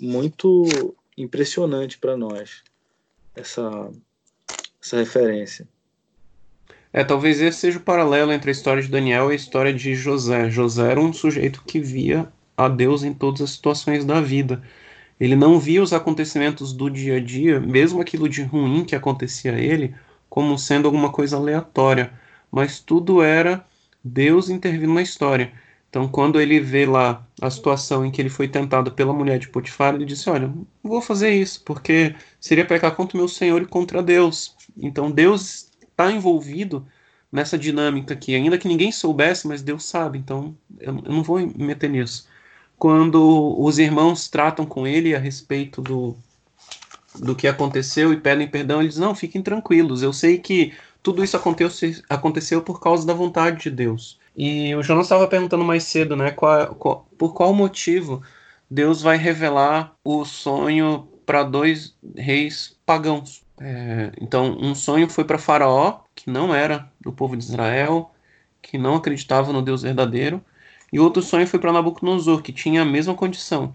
muito impressionante para nós, essa, essa referência. É, talvez esse seja o paralelo entre a história de Daniel e a história de José. José era um sujeito que via a Deus em todas as situações da vida. Ele não via os acontecimentos do dia a dia, mesmo aquilo de ruim que acontecia a ele, como sendo alguma coisa aleatória, mas tudo era Deus intervindo na história. Então, quando ele vê lá a situação em que ele foi tentado pela mulher de Potifar, ele disse: Olha, vou fazer isso, porque seria pecar contra o meu Senhor e contra Deus. Então, Deus está envolvido nessa dinâmica aqui, ainda que ninguém soubesse, mas Deus sabe, então eu, eu não vou me meter nisso. Quando os irmãos tratam com ele a respeito do, do que aconteceu e pedem perdão, eles não, fiquem tranquilos, eu sei que tudo isso aconteceu, aconteceu por causa da vontade de Deus. E o Jonas estava perguntando mais cedo, né, qual, qual, por qual motivo Deus vai revelar o sonho para dois reis pagãos. É, então, um sonho foi para Faraó, que não era do povo de Israel, que não acreditava no Deus verdadeiro, e outro sonho foi para Nabucodonosor, que tinha a mesma condição.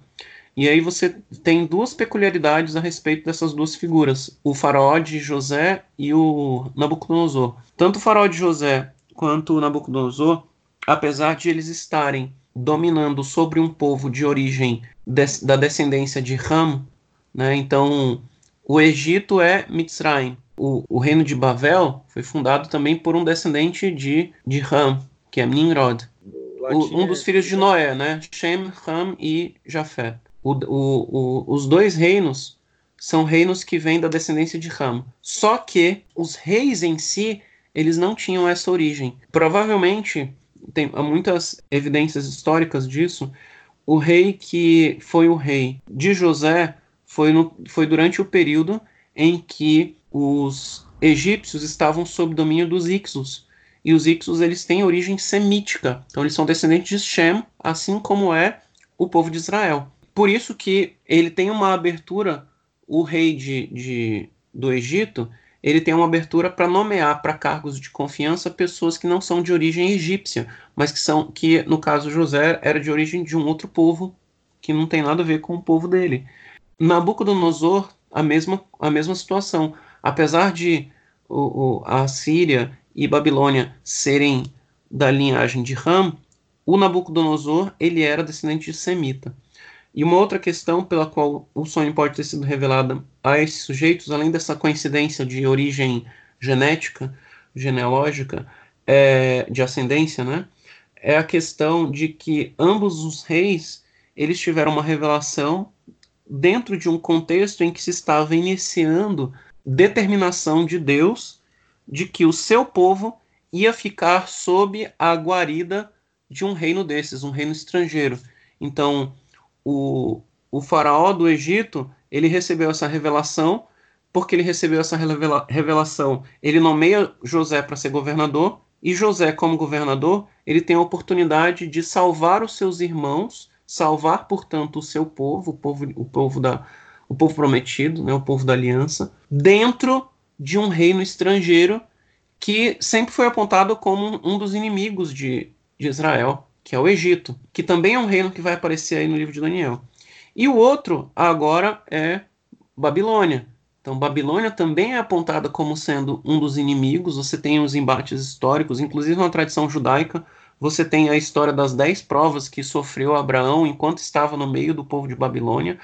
E aí você tem duas peculiaridades a respeito dessas duas figuras, o faraó de José e o Nabucodonosor. Tanto o faraó de José quanto o Nabucodonosor, apesar de eles estarem dominando sobre um povo de origem des da descendência de Ram, né, então o Egito é Mitzrayim. O, o reino de Babel foi fundado também por um descendente de, de Ham, que é Nimrod. O, um dos filhos de Noé, né? Shem, Ham e Jafé. O, o, os dois reinos são reinos que vêm da descendência de Ham. Só que os reis em si, eles não tinham essa origem. Provavelmente, tem muitas evidências históricas disso, o rei que foi o rei de José foi, no, foi durante o período em que os egípcios estavam sob domínio dos Ixos. E os Ixos eles têm origem semítica. Então eles são descendentes de Shem, assim como é o povo de Israel. Por isso que ele tem uma abertura, o rei de, de do Egito, ele tem uma abertura para nomear para cargos de confiança pessoas que não são de origem egípcia, mas que são que no caso José era de origem de um outro povo que não tem nada a ver com o povo dele. Nabucodonosor a mesma a mesma situação, apesar de o, o, a Síria e Babilônia serem da linhagem de Ram, o Nabucodonosor ele era descendente de semita. E uma outra questão pela qual o sonho pode ter sido revelado a esses sujeitos, além dessa coincidência de origem genética, genealógica, é, de ascendência, né, é a questão de que ambos os reis eles tiveram uma revelação dentro de um contexto em que se estava iniciando determinação de Deus de que o seu povo ia ficar sob a guarida de um reino desses, um reino estrangeiro. Então, o, o faraó do Egito, ele recebeu essa revelação, porque ele recebeu essa revela revelação, ele nomeia José para ser governador, e José, como governador, ele tem a oportunidade de salvar os seus irmãos, salvar, portanto, o seu povo, o povo, o povo, da, o povo prometido, né, o povo da aliança, dentro de um reino estrangeiro que sempre foi apontado como um dos inimigos de, de Israel que é o Egito, que também é um reino que vai aparecer aí no livro de Daniel. E o outro agora é Babilônia. Então, Babilônia também é apontada como sendo um dos inimigos. Você tem os embates históricos, inclusive na tradição judaica, você tem a história das dez provas que sofreu Abraão enquanto estava no meio do povo de Babilônia,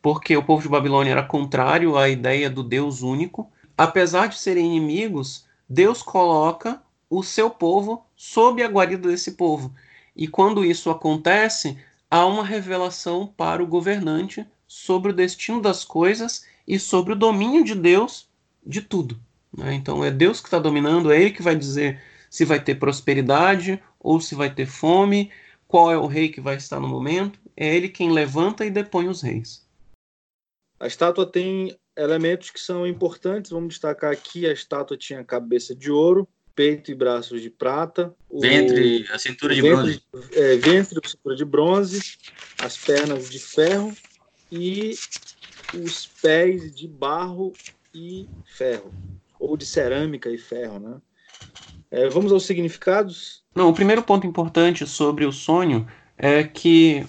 porque o povo de Babilônia era contrário à ideia do Deus único. Apesar de serem inimigos, Deus coloca o seu povo sob a guarida desse povo. E quando isso acontece, há uma revelação para o governante sobre o destino das coisas e sobre o domínio de Deus de tudo. Né? Então é Deus que está dominando, é Ele que vai dizer se vai ter prosperidade ou se vai ter fome, qual é o rei que vai estar no momento. É Ele quem levanta e depõe os reis. A estátua tem elementos que são importantes. Vamos destacar aqui: a estátua tinha cabeça de ouro, peito e braços de prata. Ventre, o, a cintura de ventre, bronze. É, ventre, a cintura de bronze, as pernas de ferro e os pés de barro e ferro, ou de cerâmica e ferro, né? É, vamos aos significados? Não, o primeiro ponto importante sobre o sonho é que,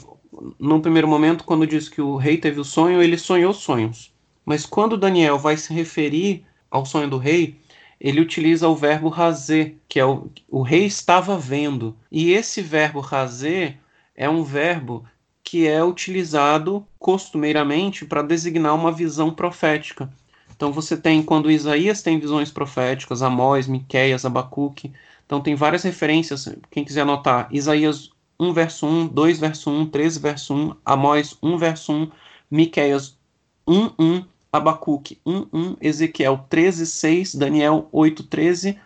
no primeiro momento, quando diz que o rei teve o sonho, ele sonhou sonhos. Mas quando Daniel vai se referir ao sonho do rei, ele utiliza o verbo razer, que é o, o rei estava vendo. E esse verbo razer é um verbo que é utilizado costumeiramente para designar uma visão profética. Então você tem, quando Isaías tem visões proféticas, Amós, Miqueias, Abacuque, então tem várias referências, quem quiser anotar, Isaías 1 verso 1, 2 verso 1, 13 verso 1, Amós 1 verso 1, Miqueias 1, 1, Abacuque 1:1, Ezequiel 13:6, Daniel 8:13,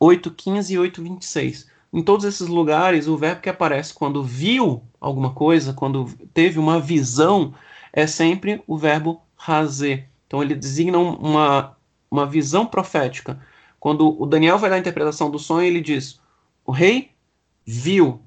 8:15 e 8:26. Em todos esses lugares, o verbo que aparece quando viu alguma coisa, quando teve uma visão, é sempre o verbo razer. Então ele designa uma, uma visão profética. Quando o Daniel vai dar a interpretação do sonho, ele diz: o rei viu.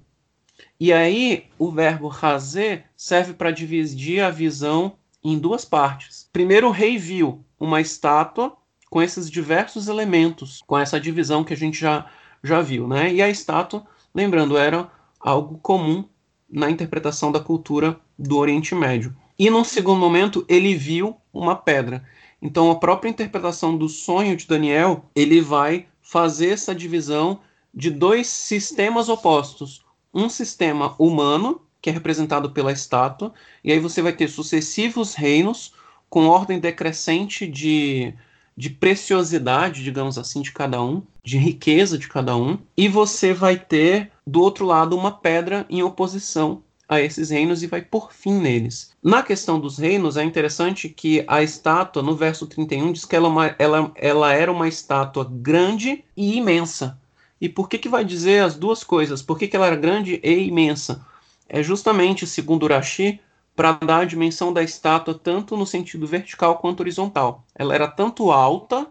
E aí o verbo razer serve para dividir a visão em duas partes. Primeiro, o rei viu uma estátua com esses diversos elementos, com essa divisão que a gente já, já viu, né? E a estátua, lembrando, era algo comum na interpretação da cultura do Oriente Médio. E num segundo momento, ele viu uma pedra. Então, a própria interpretação do sonho de Daniel, ele vai fazer essa divisão de dois sistemas opostos. Um sistema humano, que é representado pela estátua, e aí você vai ter sucessivos reinos com ordem decrescente de, de preciosidade, digamos assim, de cada um, de riqueza de cada um, e você vai ter do outro lado uma pedra em oposição a esses reinos e vai por fim neles. Na questão dos reinos, é interessante que a estátua, no verso 31, diz que ela, é ela, ela era uma estátua grande e imensa. E por que, que vai dizer as duas coisas? Por que, que ela era grande e imensa? é justamente, segundo Urashi, para dar a dimensão da estátua tanto no sentido vertical quanto horizontal. Ela era tanto alta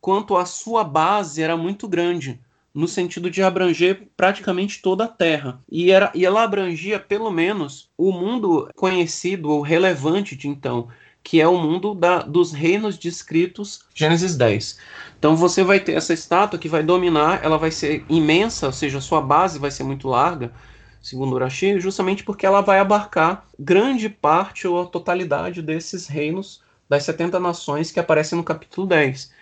quanto a sua base era muito grande, no sentido de abranger praticamente toda a Terra. E, era, e ela abrangia pelo menos o mundo conhecido ou relevante de então, que é o mundo da, dos reinos descritos Gênesis 10. Então você vai ter essa estátua que vai dominar, ela vai ser imensa, ou seja, sua base vai ser muito larga, segundo Urashi, justamente porque ela vai abarcar grande parte ou a totalidade desses reinos das 70 nações que aparecem no capítulo 10.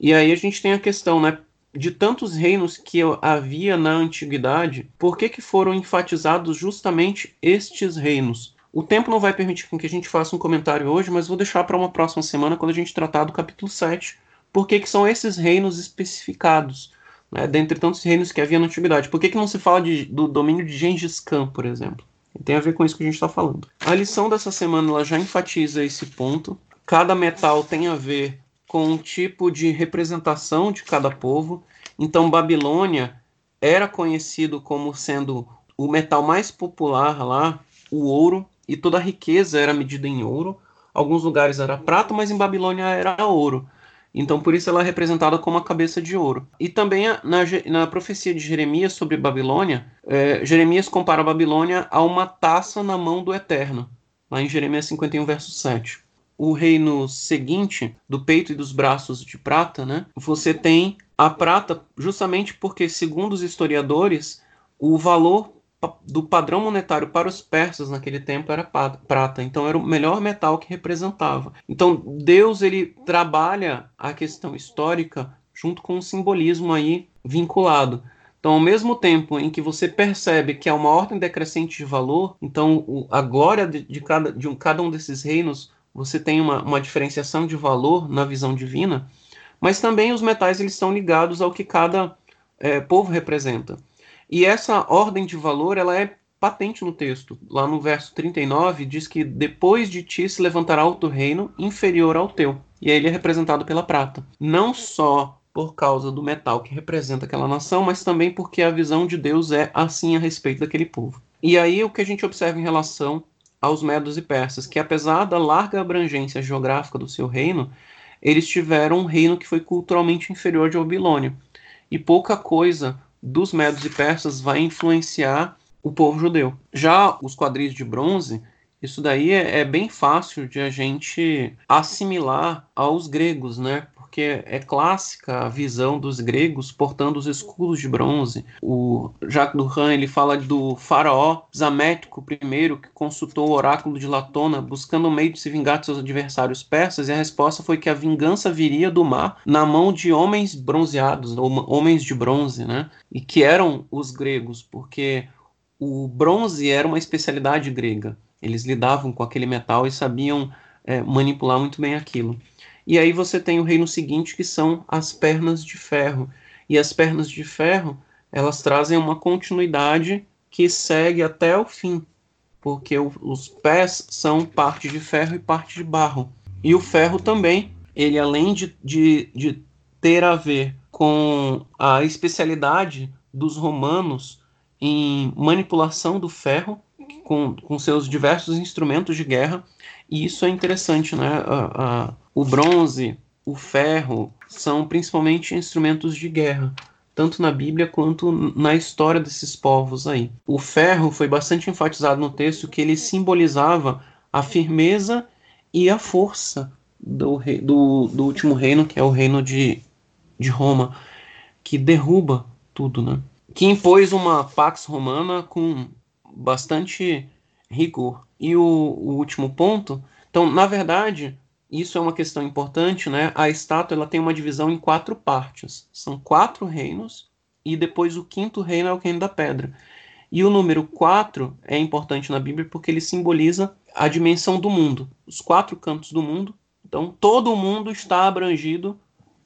E aí a gente tem a questão, né? De tantos reinos que havia na antiguidade, por que, que foram enfatizados justamente estes reinos? O tempo não vai permitir que a gente faça um comentário hoje, mas vou deixar para uma próxima semana quando a gente tratar do capítulo 7. Por que, que são esses reinos especificados? Né, dentre tantos reinos que havia na antiguidade. Por que, que não se fala de, do domínio de Gengis Khan, por exemplo? Tem a ver com isso que a gente está falando. A lição dessa semana ela já enfatiza esse ponto. Cada metal tem a ver com um tipo de representação de cada povo. Então, Babilônia era conhecido como sendo o metal mais popular lá, o ouro, e toda a riqueza era medida em ouro. Alguns lugares era prata, mas em Babilônia era ouro. Então, por isso ela é representada como a cabeça de ouro. E também na, na profecia de Jeremias sobre Babilônia, é, Jeremias compara a Babilônia a uma taça na mão do Eterno, lá em Jeremias 51, verso 7. O reino seguinte, do peito e dos braços de prata, né, você tem a prata justamente porque, segundo os historiadores, o valor do padrão monetário para os persas naquele tempo era prata. Então era o melhor metal que representava. Então Deus ele trabalha a questão histórica junto com o simbolismo aí vinculado. Então, ao mesmo tempo em que você percebe que há uma ordem decrescente de valor, então a glória de, cada, de um, cada um desses reinos, você tem uma, uma diferenciação de valor na visão divina, mas também os metais eles estão ligados ao que cada é, povo representa. E essa ordem de valor ela é patente no texto. Lá no verso 39 diz que depois de ti se levantará outro reino inferior ao teu. E aí ele é representado pela prata. Não só por causa do metal que representa aquela nação, mas também porque a visão de Deus é assim a respeito daquele povo. E aí o que a gente observa em relação aos medos e persas, que apesar da larga abrangência geográfica do seu reino, eles tiveram um reino que foi culturalmente inferior de Babilônia. E pouca coisa dos medos e persas vai influenciar o povo judeu. Já os quadris de bronze, isso daí é, é, bem fácil de a gente assimilar aos gregos, né? Porque é clássica a visão dos gregos portando os escudos de bronze. O Jacques Duran ele fala do faraó Zamético I, que consultou o oráculo de Latona buscando um meio de se vingar de seus adversários persas, e a resposta foi que a vingança viria do mar na mão de homens bronzeados, homens de bronze, né? E que eram os gregos, porque o bronze era uma especialidade grega. Eles lidavam com aquele metal e sabiam é, manipular muito bem aquilo. E aí você tem o reino seguinte, que são as pernas de ferro. E as pernas de ferro, elas trazem uma continuidade que segue até o fim, porque o, os pés são parte de ferro e parte de barro. E o ferro também, ele além de, de, de ter a ver com a especialidade dos romanos em manipulação do ferro, com, com seus diversos instrumentos de guerra, e isso é interessante, né? A, a, o bronze, o ferro, são principalmente instrumentos de guerra, tanto na Bíblia quanto na história desses povos aí. O ferro foi bastante enfatizado no texto que ele simbolizava a firmeza e a força do, rei, do, do último reino, que é o reino de, de Roma, que derruba tudo, né? Que impôs uma pax romana com bastante rigor. E o, o último ponto, então, na verdade, isso é uma questão importante, né? A estátua ela tem uma divisão em quatro partes. São quatro reinos e depois o quinto reino é o reino da pedra. E o número 4 é importante na Bíblia porque ele simboliza a dimensão do mundo, os quatro cantos do mundo. Então, todo o mundo está abrangido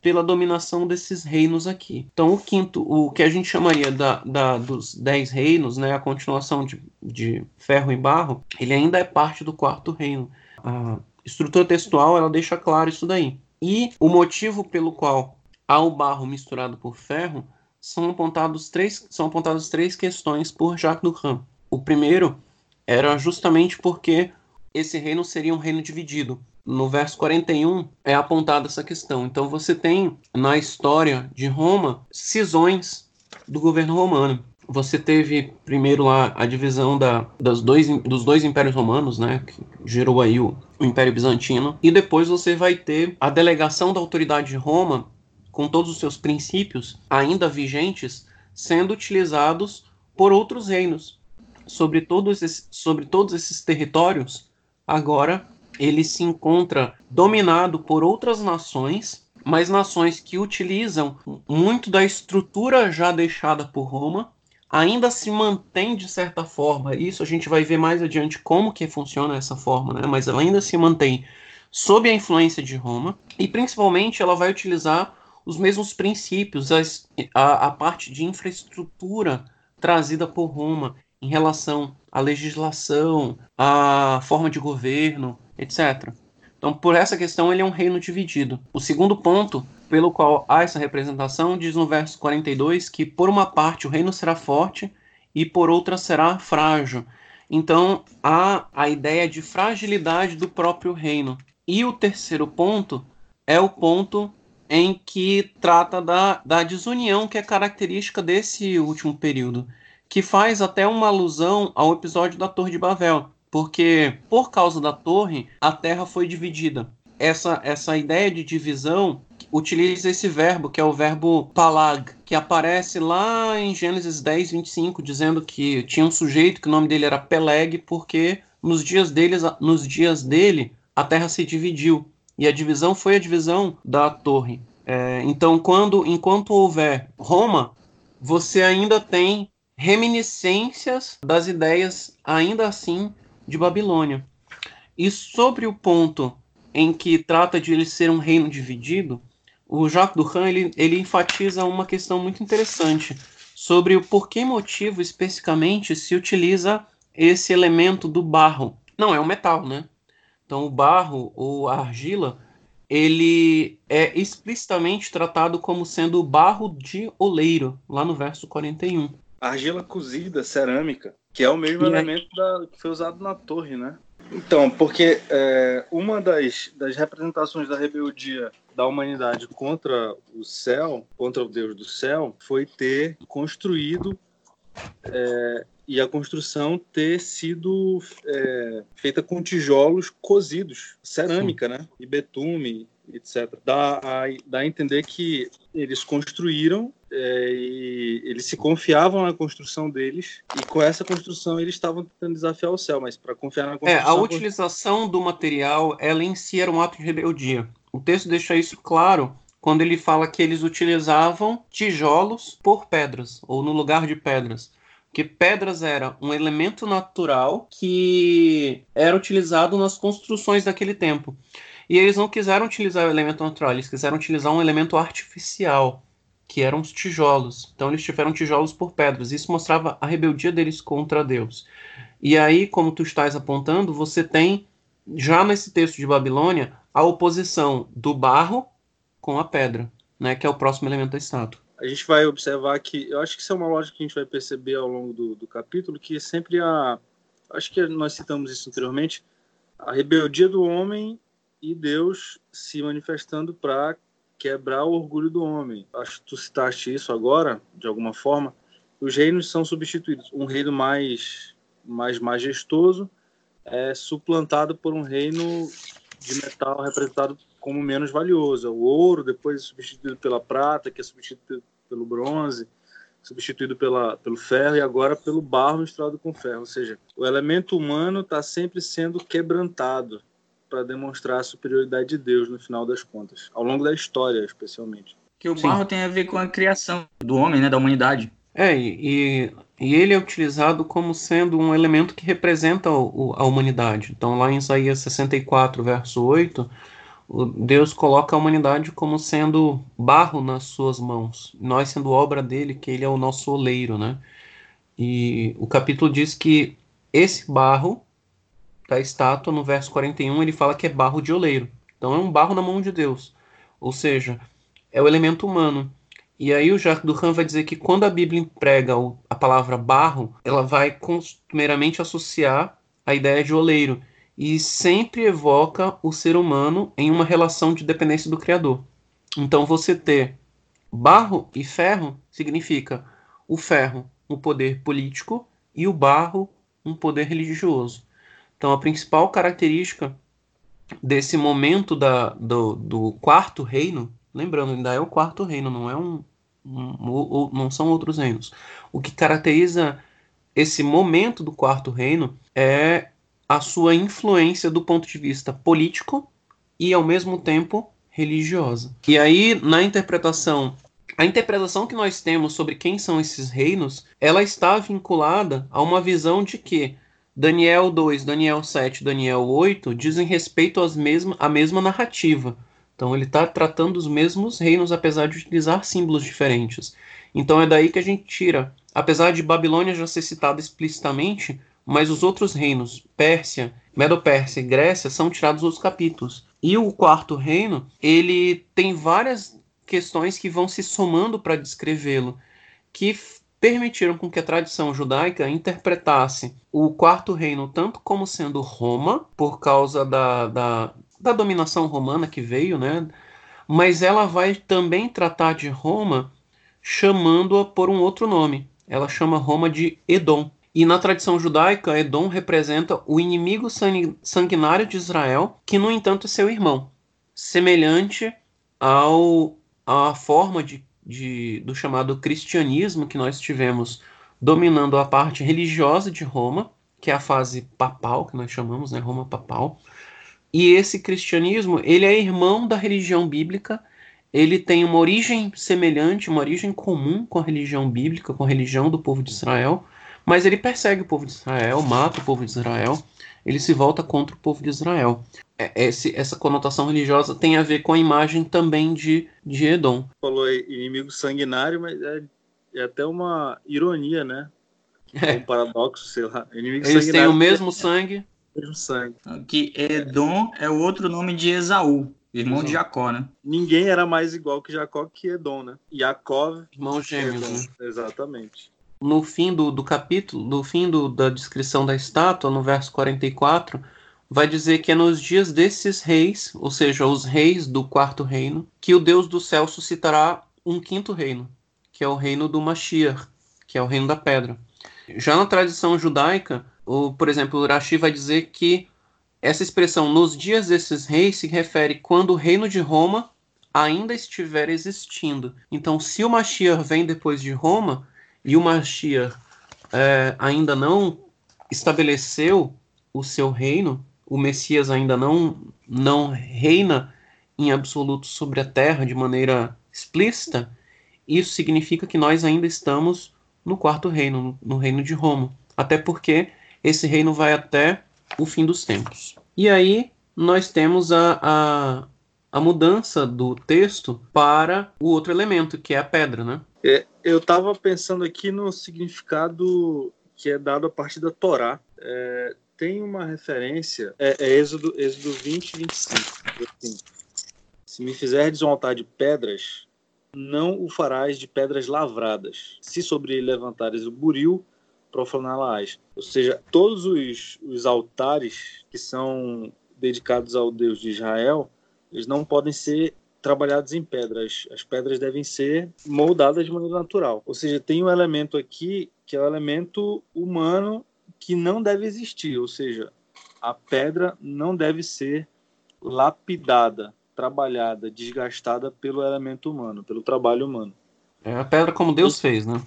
pela dominação desses reinos aqui. Então, o quinto, o que a gente chamaria da, da, dos dez reinos, né, a continuação de, de ferro e barro, ele ainda é parte do quarto reino. A estrutura textual ela deixa claro isso daí. E o motivo pelo qual há o barro misturado por ferro são apontados três, são apontadas três questões por Jacques Duchamp. O primeiro era justamente porque esse reino seria um reino dividido no verso 41 é apontada essa questão. Então você tem na história de Roma cisões do governo romano. você teve primeiro lá a divisão da, das dois, dos dois impérios romanos, né, que gerou aí o, o Império Bizantino, e depois você vai ter a delegação da autoridade de Roma com todos os seus princípios ainda vigentes sendo utilizados por outros reinos. Sobre todos esses, sobre todos esses territórios, agora ele se encontra dominado por outras nações, mas nações que utilizam muito da estrutura já deixada por Roma, ainda se mantém de certa forma. Isso a gente vai ver mais adiante como que funciona essa forma, né? Mas ela ainda se mantém sob a influência de Roma e principalmente ela vai utilizar os mesmos princípios, as, a, a parte de infraestrutura trazida por Roma em relação à legislação, à forma de governo, etc. Então, por essa questão, ele é um reino dividido. O segundo ponto, pelo qual há essa representação, diz no verso 42 que, por uma parte, o reino será forte e, por outra, será frágil. Então, há a ideia de fragilidade do próprio reino. E o terceiro ponto é o ponto em que trata da, da desunião que é característica desse último período, que faz até uma alusão ao episódio da Torre de Babel, porque por causa da torre a terra foi dividida. Essa, essa ideia de divisão utiliza esse verbo, que é o verbo palag, que aparece lá em Gênesis 10, 25, dizendo que tinha um sujeito que o nome dele era Peleg, porque nos dias, deles, nos dias dele a terra se dividiu. E a divisão foi a divisão da torre. É, então, quando, enquanto houver Roma, você ainda tem reminiscências das ideias, ainda assim, de Babilônia. E sobre o ponto em que trata de ele ser um reino dividido, o Jacques Duran ele, ele enfatiza uma questão muito interessante sobre o porquê motivo especificamente se utiliza esse elemento do barro. Não é o metal, né? Então, o barro ou a argila, ele é explicitamente tratado como sendo barro de oleiro, lá no verso 41. Argila cozida, cerâmica, que é o mesmo e elemento da, que foi usado na torre, né? Então, porque é, uma das, das representações da rebeldia da humanidade contra o céu, contra o Deus do céu, foi ter construído é, e a construção ter sido é, feita com tijolos cozidos, cerâmica, Sim. né? E betume, etc. Dá a, dá a entender que eles construíram é, e eles se confiavam na construção deles e com essa construção eles estavam tentando desafiar o céu, mas para confiar na construção... É, a utilização do material, ela em si era um ato de rebeldia. O texto deixa isso claro quando ele fala que eles utilizavam tijolos por pedras, ou no lugar de pedras que pedras era um elemento natural que era utilizado nas construções daquele tempo. E eles não quiseram utilizar o elemento natural, eles quiseram utilizar um elemento artificial, que eram os tijolos. Então eles tiveram tijolos por pedras. Isso mostrava a rebeldia deles contra Deus. E aí, como tu estás apontando, você tem já nesse texto de Babilônia a oposição do barro com a pedra, né, que é o próximo elemento da estátua a gente vai observar que, eu acho que isso é uma lógica que a gente vai perceber ao longo do, do capítulo, que sempre a, acho que nós citamos isso anteriormente, a rebeldia do homem e Deus se manifestando para quebrar o orgulho do homem. Acho que tu citaste isso agora, de alguma forma. Os reinos são substituídos. Um reino mais, mais majestoso é suplantado por um reino de metal representado como menos valioso. O ouro depois é substituído pela prata, que é substituído pelo bronze, substituído pela, pelo ferro e agora pelo barro misturado com ferro. Ou seja, o elemento humano está sempre sendo quebrantado para demonstrar a superioridade de Deus no final das contas, ao longo da história, especialmente. Que o Sim. barro tem a ver com a criação do homem, né, da humanidade. É, e, e ele é utilizado como sendo um elemento que representa o, a humanidade. Então, lá em Isaías 64, verso 8, Deus coloca a humanidade como sendo barro nas suas mãos, nós sendo obra dele, que ele é o nosso oleiro, né? E o capítulo diz que esse barro da estátua, no verso 41, ele fala que é barro de oleiro. Então é um barro na mão de Deus. Ou seja, é o elemento humano. E aí o Jacques Duran vai dizer que quando a Bíblia emprega a palavra barro, ela vai costumeiramente associar a ideia de oleiro e sempre evoca o ser humano em uma relação de dependência do Criador. Então, você ter barro e ferro significa o ferro, um poder político e o barro um poder religioso. Então, a principal característica desse momento da, do, do quarto reino, lembrando, ainda é o quarto reino, não é um, um, não são outros reinos. O que caracteriza esse momento do quarto reino é a sua influência do ponto de vista político e ao mesmo tempo religiosa. E aí na interpretação a interpretação que nós temos sobre quem são esses reinos, ela está vinculada a uma visão de que Daniel 2, Daniel 7, Daniel 8 dizem respeito às mesma, à mesma narrativa. Então ele está tratando os mesmos reinos, apesar de utilizar símbolos diferentes. Então é daí que a gente tira, apesar de Babilônia já ser citada explicitamente, mas os outros reinos, Pérsia, Medo-Pérsia e Grécia, são tirados dos capítulos. E o quarto reino, ele tem várias questões que vão se somando para descrevê-lo, que permitiram com que a tradição judaica interpretasse o quarto reino tanto como sendo Roma, por causa da, da, da dominação romana que veio, né? mas ela vai também tratar de Roma chamando-a por um outro nome. Ela chama Roma de Edom. E na tradição judaica, Edom representa o inimigo sanguinário de Israel, que no entanto é seu irmão, semelhante ao a forma de de, do chamado cristianismo que nós tivemos dominando a parte religiosa de Roma, que é a fase papal, que nós chamamos, né, Roma papal. E esse cristianismo, ele é irmão da religião bíblica, ele tem uma origem semelhante, uma origem comum com a religião bíblica, com a religião do povo de Israel, mas ele persegue o povo de Israel, mata o povo de Israel, ele se volta contra o povo de Israel. É, esse, essa conotação religiosa tem a ver com a imagem também de, de Edom. Falou inimigo sanguinário, mas é, é até uma ironia, né? É. Um paradoxo, sei lá. Inimigo Eles têm o mesmo é, sangue. Mesmo sangue. Que Edom é o outro nome de Esaú. Irmão de Jacó, né? Ninguém era mais igual que Jacó que Edom, né? Yaakov. Irmão gêmeos, né? Exatamente no fim do, do capítulo, no fim do, da descrição da estátua, no verso 44, vai dizer que é nos dias desses reis, ou seja, os reis do quarto reino, que o Deus do céu suscitará um quinto reino, que é o reino do Mashiach, que é o reino da pedra. Já na tradição judaica, o, por exemplo, o Rashi vai dizer que essa expressão nos dias desses reis se refere quando o reino de Roma ainda estiver existindo. Então, se o Mashiach vem depois de Roma, e o Mashiach é, ainda não estabeleceu o seu reino, o Messias ainda não, não reina em absoluto sobre a terra de maneira explícita, isso significa que nós ainda estamos no quarto reino, no reino de Roma. Até porque esse reino vai até o fim dos tempos. E aí nós temos a, a, a mudança do texto para o outro elemento, que é a pedra, né? É, eu estava pensando aqui no significado que é dado a partir da Torá. É, tem uma referência, é, é Êxodo, Êxodo 20, 25. Assim, Se me fizerdes altar de pedras, não o farás de pedras lavradas. Se sobre ele levantares o buril, profaná-la-ás. Ou seja, todos os, os altares que são dedicados ao Deus de Israel, eles não podem ser trabalhados em pedras. As pedras devem ser moldadas de maneira natural. Ou seja, tem um elemento aqui que é o um elemento humano que não deve existir. Ou seja, a pedra não deve ser lapidada, trabalhada, desgastada pelo elemento humano, pelo trabalho humano. É a pedra como Deus fez, né?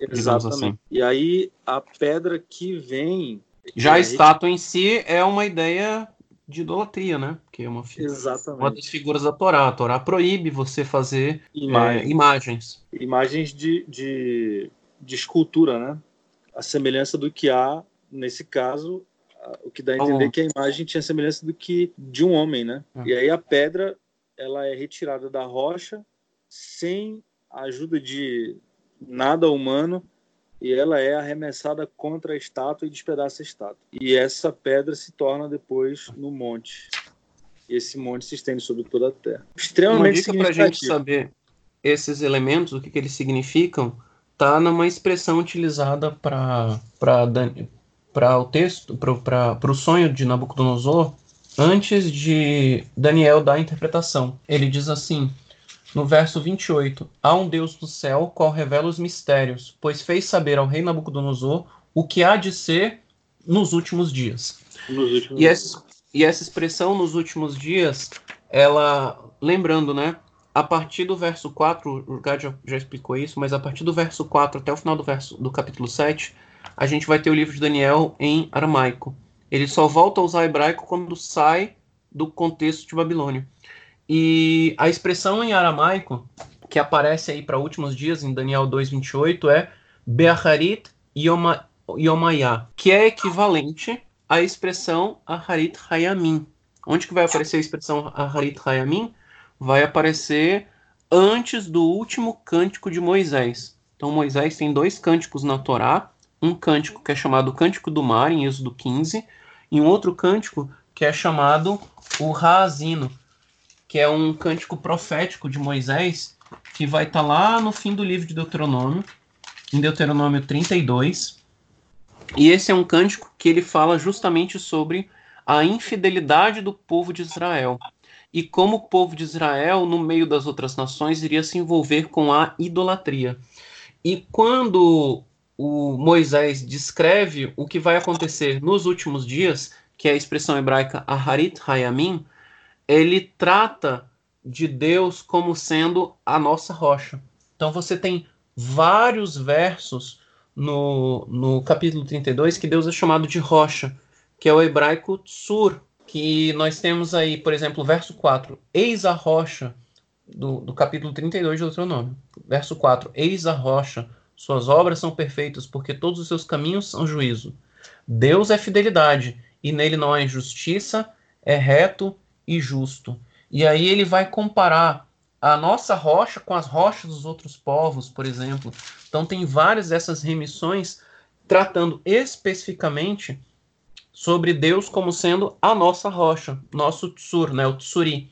Exatamente. Assim. E aí a pedra que vem. Já a estátua em si é uma ideia de idolatria, né? Que é uma, Exatamente. uma das figuras da Torá. A Torá proíbe você fazer Imagem. é, imagens. Imagens de, de, de escultura, né? A semelhança do que há, nesse caso, o que dá a entender oh. que a imagem tinha semelhança do que de um homem, né? É. E aí a pedra ela é retirada da rocha sem a ajuda de nada humano e ela é arremessada contra a estátua e despedaça a estátua. E essa pedra se torna depois no monte. E esse monte se estende sobre toda a terra. Extremamente Uma dica para a gente saber esses elementos, o que, que eles significam, tá numa expressão utilizada para para o texto, para o sonho de Nabucodonosor, antes de Daniel dar a interpretação. Ele diz assim: no verso 28, há um Deus do céu qual revela os mistérios, pois fez saber ao rei Nabucodonosor o que há de ser nos últimos dias. Nos últimos e, essa, e essa expressão nos últimos dias, ela, lembrando, né? A partir do verso 4, o Gad já, já explicou isso, mas a partir do verso 4 até o final do, verso, do capítulo 7, a gente vai ter o livro de Daniel em aramaico. Ele só volta a usar hebraico quando sai do contexto de Babilônia. E a expressão em aramaico que aparece aí para últimos dias em Daniel 2:28 é Beacharit Yoma, Yomayá, que é equivalente à expressão Aharit Hayamim. Onde que vai aparecer a expressão Aharit Hayamim? Vai aparecer antes do último cântico de Moisés. Então Moisés tem dois cânticos na Torá, um cântico que é chamado Cântico do Mar, em Êxodo 15, e um outro cântico que é chamado o Raazino, que é um cântico profético de Moisés, que vai estar tá lá no fim do livro de Deuteronômio, em Deuteronômio 32. E esse é um cântico que ele fala justamente sobre a infidelidade do povo de Israel e como o povo de Israel, no meio das outras nações, iria se envolver com a idolatria. E quando o Moisés descreve o que vai acontecer nos últimos dias, que é a expressão hebraica Aharit Hayamim, ele trata de Deus como sendo a nossa rocha. Então você tem vários versos no, no capítulo 32 que Deus é chamado de rocha, que é o hebraico tsur, que nós temos aí, por exemplo, verso 4, eis a rocha, do, do capítulo 32 de Deuteronômio. Verso 4, eis a rocha, suas obras são perfeitas, porque todos os seus caminhos são juízo. Deus é fidelidade, e nele não há injustiça, é reto e justo. E aí ele vai comparar a nossa rocha com as rochas dos outros povos, por exemplo. Então tem várias dessas remissões tratando especificamente sobre Deus como sendo a nossa rocha, nosso tsur, né, o tsuri.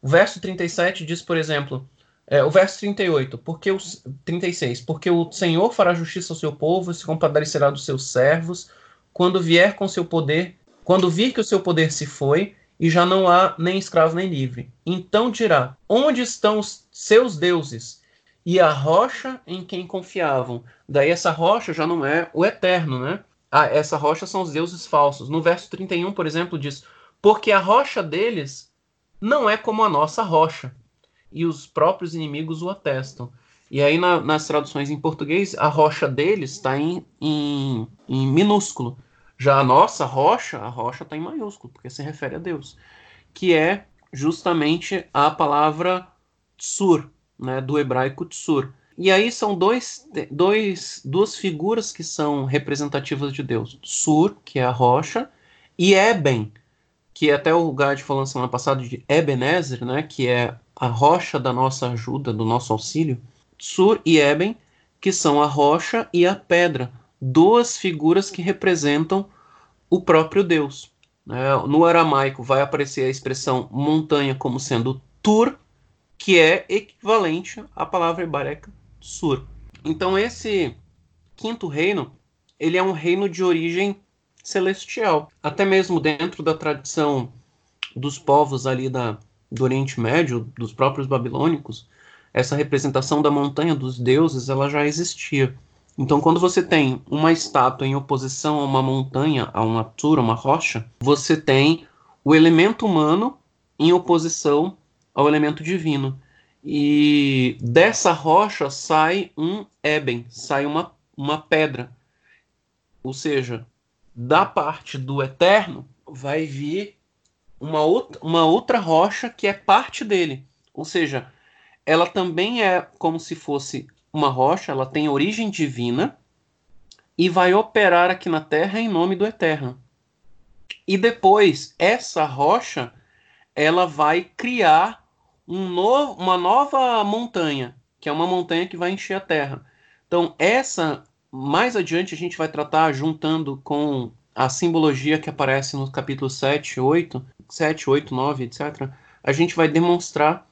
O verso 37 diz, por exemplo, é, o verso 38, porque o 36, porque o Senhor fará justiça ao seu povo e se compadecerá dos seus servos, quando vier com seu poder, quando vir que o seu poder se foi, e já não há nem escravo nem livre. Então dirá: Onde estão os seus deuses? E a rocha em quem confiavam. Daí essa rocha já não é o eterno, né? Ah, essa rocha são os deuses falsos. No verso 31, por exemplo, diz: Porque a rocha deles não é como a nossa rocha, e os próprios inimigos o atestam. E aí, na, nas traduções em português, a rocha deles está em, em, em minúsculo. Já a nossa rocha, a rocha está em maiúsculo, porque se refere a Deus, que é justamente a palavra tsur, né, do hebraico tsur. E aí são dois, dois, duas figuras que são representativas de Deus. Sur, que é a rocha, e Eben, que até o Gad falou na semana passada de Ebenezer, né, que é a rocha da nossa ajuda, do nosso auxílio. Sur e Eben, que são a rocha e a pedra, duas figuras que representam o próprio Deus. É, no aramaico vai aparecer a expressão montanha como sendo Tur, que é equivalente à palavra hebraica Sur. Então esse quinto reino, ele é um reino de origem celestial. Até mesmo dentro da tradição dos povos ali da, do Oriente Médio, dos próprios babilônicos, essa representação da montanha dos deuses, ela já existia. Então, quando você tem uma estátua em oposição a uma montanha, a uma altura, uma rocha, você tem o elemento humano em oposição ao elemento divino. E dessa rocha sai um eben, sai uma, uma pedra. Ou seja, da parte do eterno vai vir uma outra, uma outra rocha que é parte dele. Ou seja, ela também é como se fosse uma rocha, ela tem origem divina e vai operar aqui na Terra em nome do Eterno. E depois, essa rocha, ela vai criar um no, uma nova montanha, que é uma montanha que vai encher a Terra. Então, essa, mais adiante, a gente vai tratar juntando com a simbologia que aparece no capítulo 7, 8, 7, 8, 9, etc. A gente vai demonstrar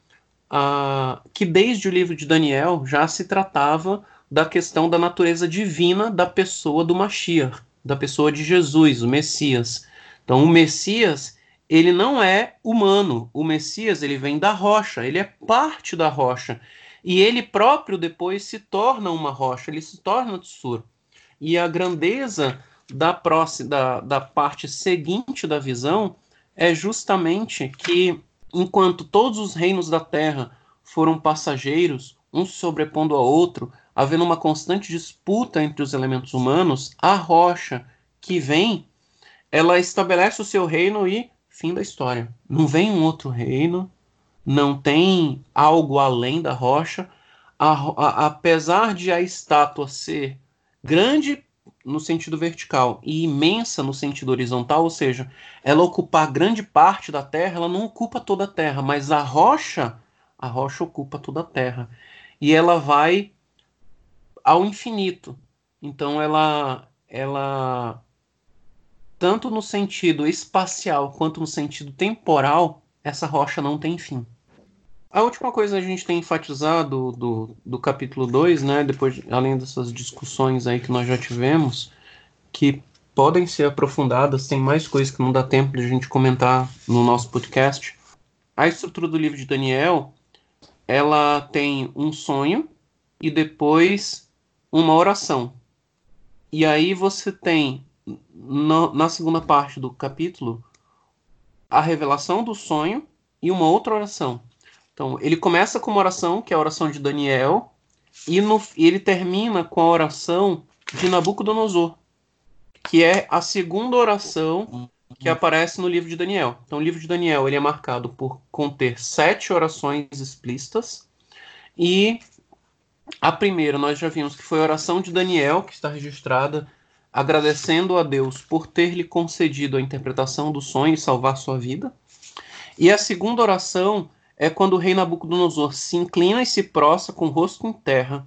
que desde o livro de Daniel já se tratava da questão da natureza divina da pessoa do Mashiach, da pessoa de Jesus, o Messias. Então, o Messias ele não é humano. O Messias ele vem da rocha, ele é parte da rocha. E ele próprio depois se torna uma rocha, ele se torna Tsur. E a grandeza da, próxima, da, da parte seguinte da visão é justamente que, enquanto todos os reinos da terra foram passageiros, um sobrepondo ao outro, havendo uma constante disputa entre os elementos humanos, a rocha que vem, ela estabelece o seu reino e fim da história. Não vem um outro reino, não tem algo além da rocha. A, a, apesar de a estátua ser grande no sentido vertical e imensa no sentido horizontal, ou seja, ela ocupar grande parte da Terra, ela não ocupa toda a Terra, mas a rocha, a rocha ocupa toda a Terra. E ela vai ao infinito. Então ela ela tanto no sentido espacial quanto no sentido temporal, essa rocha não tem fim. A última coisa a gente tem enfatizado do, do capítulo 2, né, depois, além dessas discussões aí que nós já tivemos, que podem ser aprofundadas, tem mais coisas que não dá tempo de a gente comentar no nosso podcast. A estrutura do livro de Daniel, ela tem um sonho e depois uma oração. E aí você tem no, na segunda parte do capítulo a revelação do sonho e uma outra oração. Então, ele começa com uma oração, que é a oração de Daniel, e, no, ele termina com a oração de Nabucodonosor, que é a segunda oração que aparece no livro de Daniel. Então, o livro de Daniel ele é marcado por conter sete orações explícitas, e a primeira nós já vimos que foi a oração de Daniel, que está registrada agradecendo a Deus por ter lhe concedido a interpretação do sonho e salvar sua vida. E a segunda oração é quando o rei Nabucodonosor se inclina e se prostra com o rosto em terra.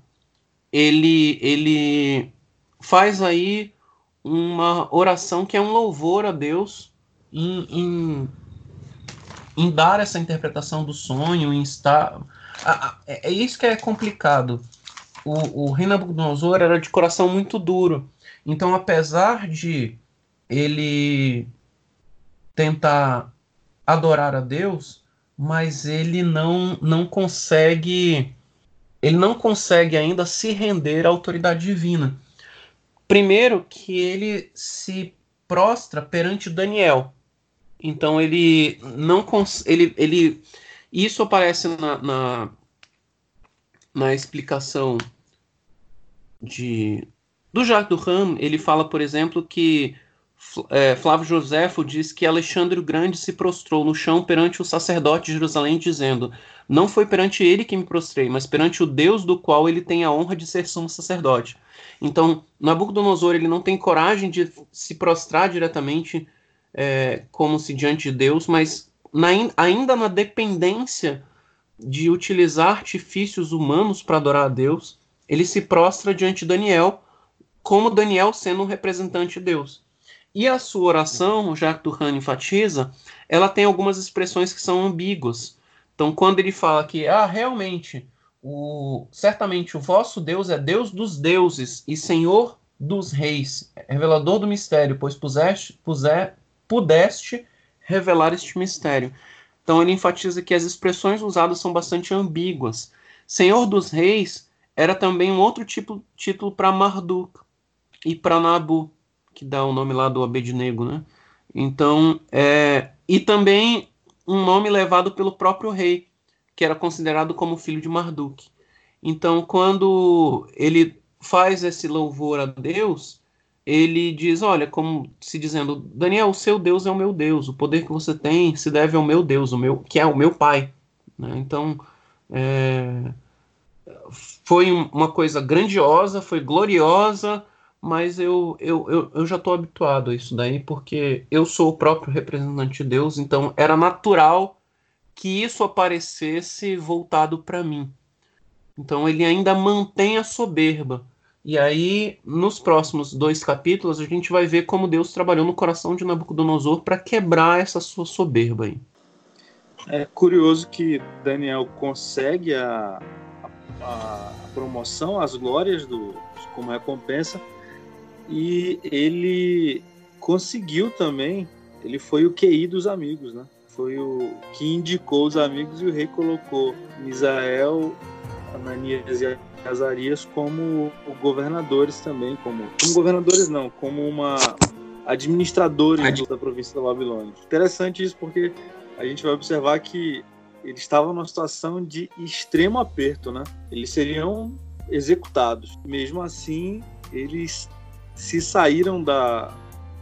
Ele, ele faz aí uma oração que é um louvor a Deus em, em, em dar essa interpretação do sonho, em estar. É, é isso que é complicado. O, o rei Nabucodonosor era de coração muito duro. Então, apesar de ele tentar adorar a Deus, mas ele não, não consegue ele não consegue ainda se render à autoridade divina. Primeiro que ele se prostra perante Daniel. Então ele não ele, ele isso aparece na, na, na explicação de do Jacques Durham, ele fala, por exemplo, que Flávio Joséfo diz que Alexandre o Grande se prostrou no chão perante o sacerdote de Jerusalém, dizendo: Não foi perante ele que me prostrei, mas perante o Deus do qual ele tem a honra de ser sumo sacerdote. Então, Nabucodonosor ele não tem coragem de se prostrar diretamente é, como se diante de Deus, mas na, ainda na dependência de utilizar artifícios humanos para adorar a Deus, ele se prostra diante de Daniel, como Daniel sendo um representante de Deus. E a sua oração, já que Turhan enfatiza, ela tem algumas expressões que são ambíguas. Então, quando ele fala que, ah, realmente, o, certamente o vosso Deus é Deus dos deuses e Senhor dos reis, revelador do mistério, pois puseste, pudeste revelar este mistério. Então, ele enfatiza que as expressões usadas são bastante ambíguas. Senhor dos reis era também um outro tipo, título para Marduk e para Nabu que dá o nome lá do Abednego, né? Então, é, e também um nome levado pelo próprio rei, que era considerado como filho de Marduk. Então, quando ele faz esse louvor a Deus, ele diz, olha, como se dizendo, Daniel, o seu Deus é o meu Deus, o poder que você tem se deve ao meu Deus, o meu, que é o meu Pai. Né? Então, é, foi uma coisa grandiosa, foi gloriosa, mas eu, eu, eu, eu já estou habituado a isso daí, porque eu sou o próprio representante de Deus, então era natural que isso aparecesse voltado para mim. Então ele ainda mantém a soberba. E aí, nos próximos dois capítulos, a gente vai ver como Deus trabalhou no coração de Nabucodonosor para quebrar essa sua soberba aí. É curioso que Daniel consegue a, a, a promoção, as glórias do, como recompensa, e ele conseguiu também ele foi o QI dos amigos, né? Foi o que indicou os amigos e o rei colocou Misael, Ananias e Azarias como governadores também, como, como governadores não, como uma administradores Ad... da província da Babilônia. Interessante isso porque a gente vai observar que eles estavam numa situação de extremo aperto, né? Eles seriam executados. Mesmo assim, eles se saíram da,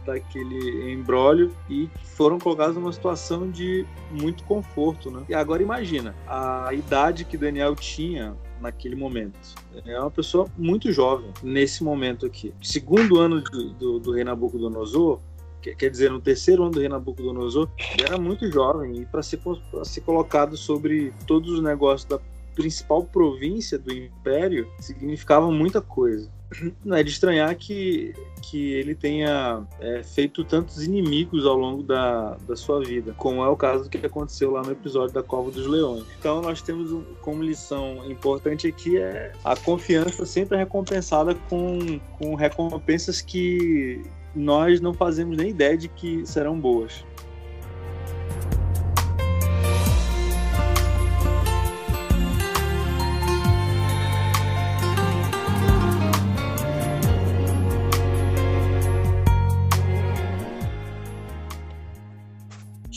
daquele embrólio e foram colocados numa situação de muito conforto, né? E agora imagina a idade que Daniel tinha naquele momento. É uma pessoa muito jovem nesse momento aqui. Segundo ano do, do, do rei Nabucodonosor, quer dizer, no terceiro ano do rei Nabucodonosor, ele era muito jovem e para ser, ser colocado sobre todos os negócios da principal província do império significava muita coisa. Não é de estranhar que, que ele tenha é, feito tantos inimigos ao longo da, da sua vida, como é o caso que aconteceu lá no episódio da Cova dos Leões. Então, nós temos um, como lição importante aqui é a confiança sempre é recompensada com, com recompensas que nós não fazemos nem ideia de que serão boas.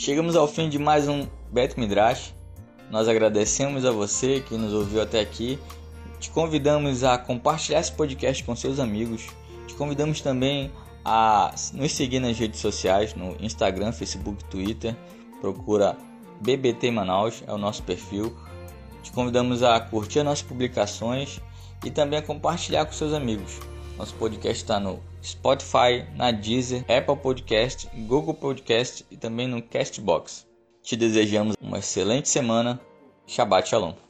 Chegamos ao fim de mais um Bet Midrash. Nós agradecemos a você que nos ouviu até aqui. Te convidamos a compartilhar esse podcast com seus amigos. Te convidamos também a nos seguir nas redes sociais, no Instagram, Facebook, Twitter. Procura BBT Manaus, é o nosso perfil. Te convidamos a curtir as nossas publicações e também a compartilhar com seus amigos. Nosso podcast está no Spotify, na Deezer, Apple Podcast, Google Podcast e também no Castbox. Te desejamos uma excelente semana. Shabbat Shalom.